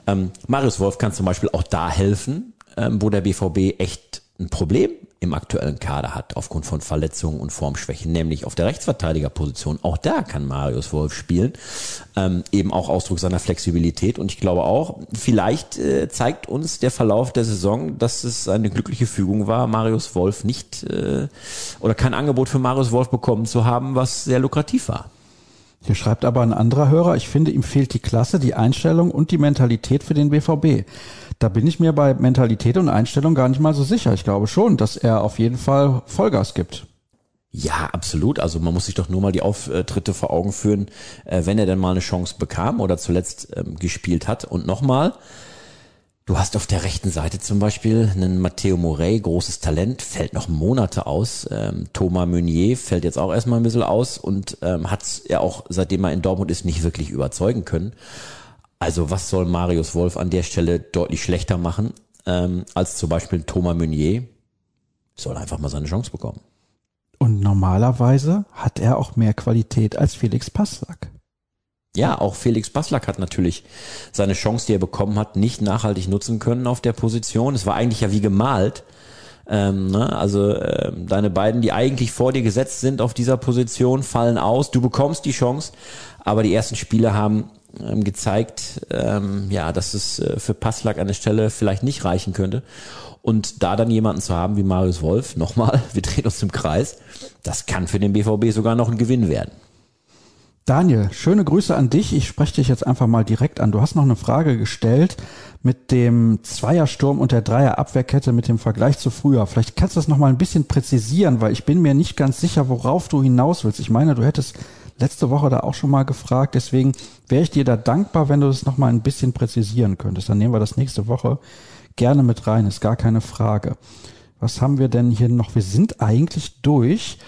Ähm, Marius Wolf kann zum Beispiel auch da helfen, ähm, wo der BVB echt ein Problem im aktuellen Kader hat, aufgrund von Verletzungen und Formschwächen, nämlich auf der Rechtsverteidigerposition. Auch da kann Marius Wolf spielen, ähm, eben auch Ausdruck seiner Flexibilität. Und ich glaube auch, vielleicht äh, zeigt uns der Verlauf der Saison, dass es eine glückliche Fügung war, Marius Wolf nicht äh, oder kein Angebot für Marius Wolf bekommen zu haben, was sehr lukrativ war. Hier schreibt aber ein anderer Hörer, ich finde, ihm fehlt die Klasse, die Einstellung und die Mentalität für den BVB. Da bin ich mir bei Mentalität und Einstellung gar nicht mal so sicher. Ich glaube schon, dass er auf jeden Fall Vollgas gibt. Ja, absolut. Also man muss sich doch nur mal die Auftritte vor Augen führen, äh, wenn er denn mal eine Chance bekam oder zuletzt ähm, gespielt hat. Und nochmal, du hast auf der rechten Seite zum Beispiel einen Matteo Morey, großes Talent, fällt noch Monate aus. Ähm, Thomas Meunier fällt jetzt auch erstmal ein bisschen aus und ähm, hat ja auch, seitdem er in Dortmund ist, nicht wirklich überzeugen können. Also was soll Marius Wolf an der Stelle deutlich schlechter machen ähm, als zum Beispiel Thomas Meunier? Soll einfach mal seine Chance bekommen. Und normalerweise hat er auch mehr Qualität als Felix Passlack. Ja, auch Felix Passlack hat natürlich seine Chance, die er bekommen hat, nicht nachhaltig nutzen können auf der Position. Es war eigentlich ja wie gemalt. Ähm, ne? Also ähm, deine beiden, die eigentlich vor dir gesetzt sind auf dieser Position, fallen aus. Du bekommst die Chance, aber die ersten Spiele haben ähm, gezeigt, ähm, ja, dass es äh, für Passlack an der Stelle vielleicht nicht reichen könnte. Und da dann jemanden zu haben wie Marius Wolf, nochmal, wir drehen uns im Kreis, das kann für den BVB sogar noch ein Gewinn werden. Daniel, schöne Grüße an dich. Ich spreche dich jetzt einfach mal direkt an. Du hast noch eine Frage gestellt mit dem Zweiersturm und der Dreierabwehrkette mit dem Vergleich zu früher. Vielleicht kannst du das noch mal ein bisschen präzisieren, weil ich bin mir nicht ganz sicher, worauf du hinaus willst. Ich meine, du hättest letzte Woche da auch schon mal gefragt. Deswegen wäre ich dir da dankbar, wenn du es noch mal ein bisschen präzisieren könntest. Dann nehmen wir das nächste Woche gerne mit rein. Ist gar keine Frage. Was haben wir denn hier noch? Wir sind eigentlich durch.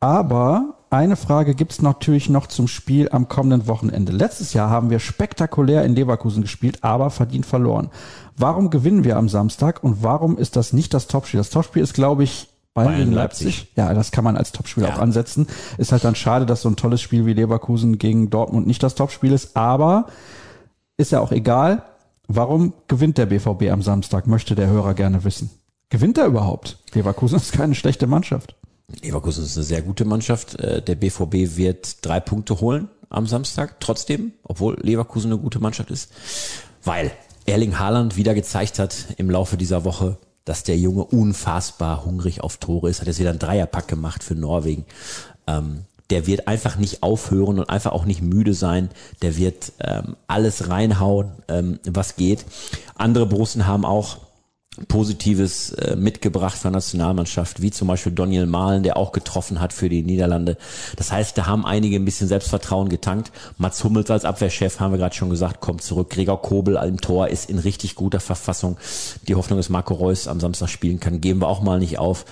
Aber eine Frage gibt's natürlich noch zum Spiel am kommenden Wochenende. Letztes Jahr haben wir spektakulär in Leverkusen gespielt, aber verdient verloren. Warum gewinnen wir am Samstag und warum ist das nicht das Topspiel? Das Topspiel ist, glaube ich, Bayern, Bayern Leipzig. Leipzig. Ja, das kann man als Topspiel ja. auch ansetzen. Ist halt dann schade, dass so ein tolles Spiel wie Leverkusen gegen Dortmund nicht das Topspiel ist, aber ist ja auch egal. Warum gewinnt der BVB am Samstag, möchte der Hörer gerne wissen. Gewinnt er überhaupt? Leverkusen ist keine schlechte Mannschaft. Leverkusen ist eine sehr gute Mannschaft. Äh, der BVB wird drei Punkte holen am Samstag, trotzdem, obwohl Leverkusen eine gute Mannschaft ist, weil Erling Haaland wieder gezeigt hat im Laufe dieser Woche, dass der Junge unfassbar hungrig auf Tore ist. Hat jetzt wieder einen Dreierpack gemacht für Norwegen. Ähm, der wird einfach nicht aufhören und einfach auch nicht müde sein. Der wird ähm, alles reinhauen, ähm, was geht. Andere Borussen haben auch Positives äh, mitgebracht von der Nationalmannschaft, wie zum Beispiel Daniel Mahlen, der auch getroffen hat für die Niederlande. Das heißt, da haben einige ein bisschen Selbstvertrauen getankt. Mats Hummels als Abwehrchef, haben wir gerade schon gesagt, kommt zurück. Gregor Kobel im Tor ist in richtig guter Verfassung. Die Hoffnung, dass Marco Reus am Samstag spielen kann, geben wir auch mal nicht auf.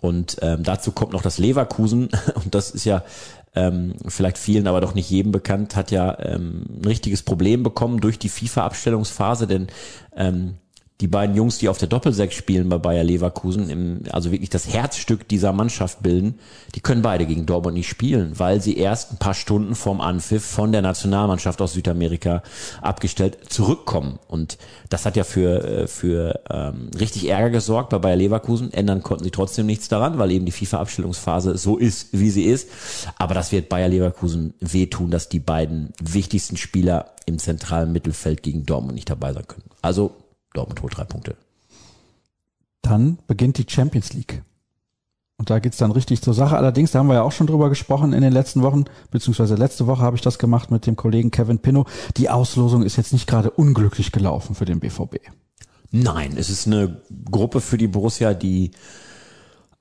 Und ähm, dazu kommt noch das Leverkusen. Und das ist ja ähm, vielleicht vielen, aber doch nicht jedem bekannt, hat ja ähm, ein richtiges Problem bekommen durch die FIFA-Abstellungsphase, denn ähm, die beiden Jungs, die auf der Doppelsechs spielen bei Bayer Leverkusen, im, also wirklich das Herzstück dieser Mannschaft bilden, die können beide gegen Dortmund nicht spielen, weil sie erst ein paar Stunden vorm Anpfiff von der Nationalmannschaft aus Südamerika abgestellt zurückkommen. Und das hat ja für, äh, für ähm, richtig Ärger gesorgt bei Bayer Leverkusen. Ändern konnten sie trotzdem nichts daran, weil eben die FIFA-Abstellungsphase so ist, wie sie ist. Aber das wird Bayer Leverkusen wehtun, dass die beiden wichtigsten Spieler im zentralen Mittelfeld gegen Dortmund nicht dabei sein können. Also Dortmund holt drei Punkte. Dann beginnt die Champions League. Und da geht's dann richtig zur Sache. Allerdings, da haben wir ja auch schon drüber gesprochen in den letzten Wochen, beziehungsweise letzte Woche habe ich das gemacht mit dem Kollegen Kevin Pinnow. Die Auslosung ist jetzt nicht gerade unglücklich gelaufen für den BVB. Nein, es ist eine Gruppe für die Borussia, die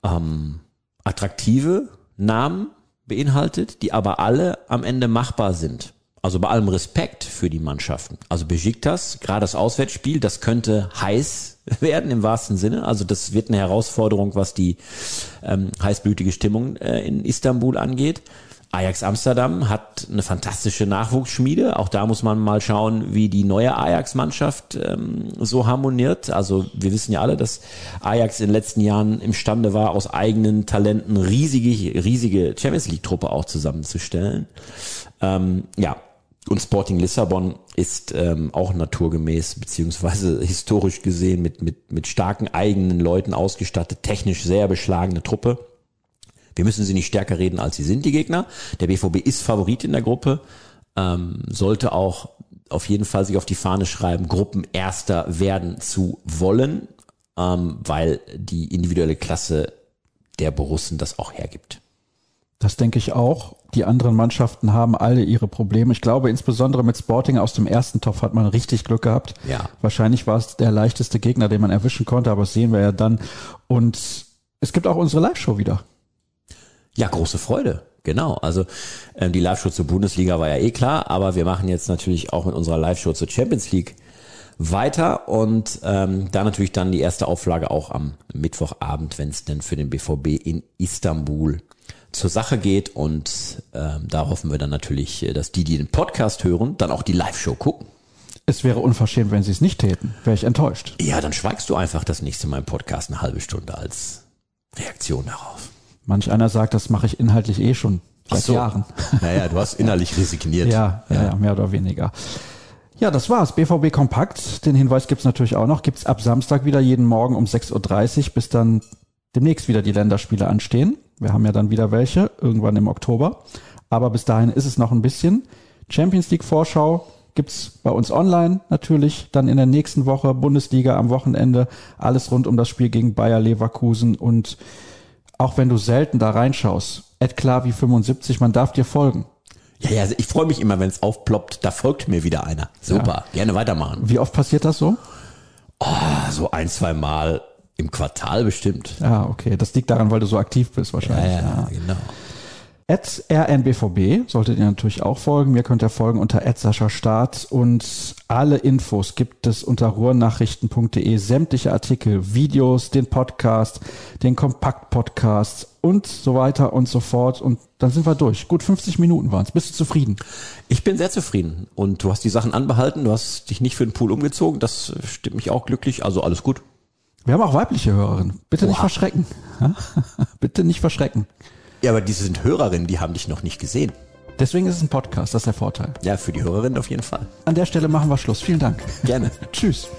ähm, attraktive Namen beinhaltet, die aber alle am Ende machbar sind. Also bei allem Respekt für die Mannschaften. Also Besiktas, gerade das Auswärtsspiel, das könnte heiß werden im wahrsten Sinne. Also das wird eine Herausforderung, was die ähm, heißblütige Stimmung äh, in Istanbul angeht. Ajax Amsterdam hat eine fantastische Nachwuchsschmiede. Auch da muss man mal schauen, wie die neue Ajax-Mannschaft ähm, so harmoniert. Also wir wissen ja alle, dass Ajax in den letzten Jahren imstande war, aus eigenen Talenten riesige, riesige Champions League-Truppe auch zusammenzustellen. Ähm, ja, und Sporting Lissabon ist ähm, auch naturgemäß beziehungsweise historisch gesehen mit, mit, mit starken eigenen Leuten ausgestattet, technisch sehr beschlagene Truppe. Wir müssen sie nicht stärker reden, als sie sind, die Gegner. Der BVB ist Favorit in der Gruppe, ähm, sollte auch auf jeden Fall sich auf die Fahne schreiben, Gruppenerster werden zu wollen, ähm, weil die individuelle Klasse der Borussen das auch hergibt. Das denke ich auch. Die anderen Mannschaften haben alle ihre Probleme. Ich glaube, insbesondere mit Sporting aus dem ersten Topf hat man richtig Glück gehabt. Ja. Wahrscheinlich war es der leichteste Gegner, den man erwischen konnte, aber das sehen wir ja dann. Und es gibt auch unsere Live-Show wieder. Ja, große Freude. Genau. Also ähm, die Live-Show zur Bundesliga war ja eh klar, aber wir machen jetzt natürlich auch mit unserer Live-Show zur Champions League weiter und ähm, da natürlich dann die erste Auflage auch am Mittwochabend, wenn es denn für den BVB in Istanbul zur Sache geht und ähm, da hoffen wir dann natürlich, äh, dass die, die den Podcast hören, dann auch die Live-Show gucken. Es wäre unverschämt, wenn sie es nicht täten. Wäre ich enttäuscht. Ja, dann schweigst du einfach das nächste Mal im Podcast eine halbe Stunde als Reaktion darauf. Manch einer sagt, das mache ich inhaltlich eh schon seit so. Jahren. Naja, du hast innerlich resigniert. Ja, ja, ja, mehr oder weniger. Ja, das war's. BVB Kompakt. Den Hinweis gibt's natürlich auch noch. Gibt's ab Samstag wieder jeden Morgen um 6.30 Uhr, bis dann demnächst wieder die Länderspiele anstehen. Wir haben ja dann wieder welche, irgendwann im Oktober. Aber bis dahin ist es noch ein bisschen. Champions League Vorschau gibt's bei uns online natürlich. Dann in der nächsten Woche Bundesliga am Wochenende. Alles rund um das Spiel gegen Bayer Leverkusen. Und auch wenn du selten da reinschaust, Ed Klavi 75, man darf dir folgen. Ja, ja, ich freue mich immer, wenn es aufploppt, da folgt mir wieder einer. Super, ja. gerne weitermachen. Wie oft passiert das so? Oh, so ein, zwei Mal im Quartal bestimmt. Ja, okay. Das liegt daran, weil du so aktiv bist wahrscheinlich. Ja, ja, ja. genau. At rnbvb solltet ihr natürlich auch folgen. Mir könnt ihr folgen unter Start und alle Infos gibt es unter ruhrnachrichten.de. Sämtliche Artikel, Videos, den Podcast, den Kompakt-Podcast und so weiter und so fort. Und dann sind wir durch. Gut 50 Minuten waren es. Bist du zufrieden? Ich bin sehr zufrieden. Und du hast die Sachen anbehalten. Du hast dich nicht für den Pool umgezogen. Das stimmt mich auch glücklich. Also alles gut. Wir haben auch weibliche Hörerinnen. Bitte Boah. nicht verschrecken. Bitte nicht verschrecken. Ja, aber diese sind Hörerinnen, die haben dich noch nicht gesehen. Deswegen ist es ein Podcast, das ist der Vorteil. Ja, für die Hörerinnen auf jeden Fall. An der Stelle machen wir Schluss. Vielen Dank. Gerne. Tschüss.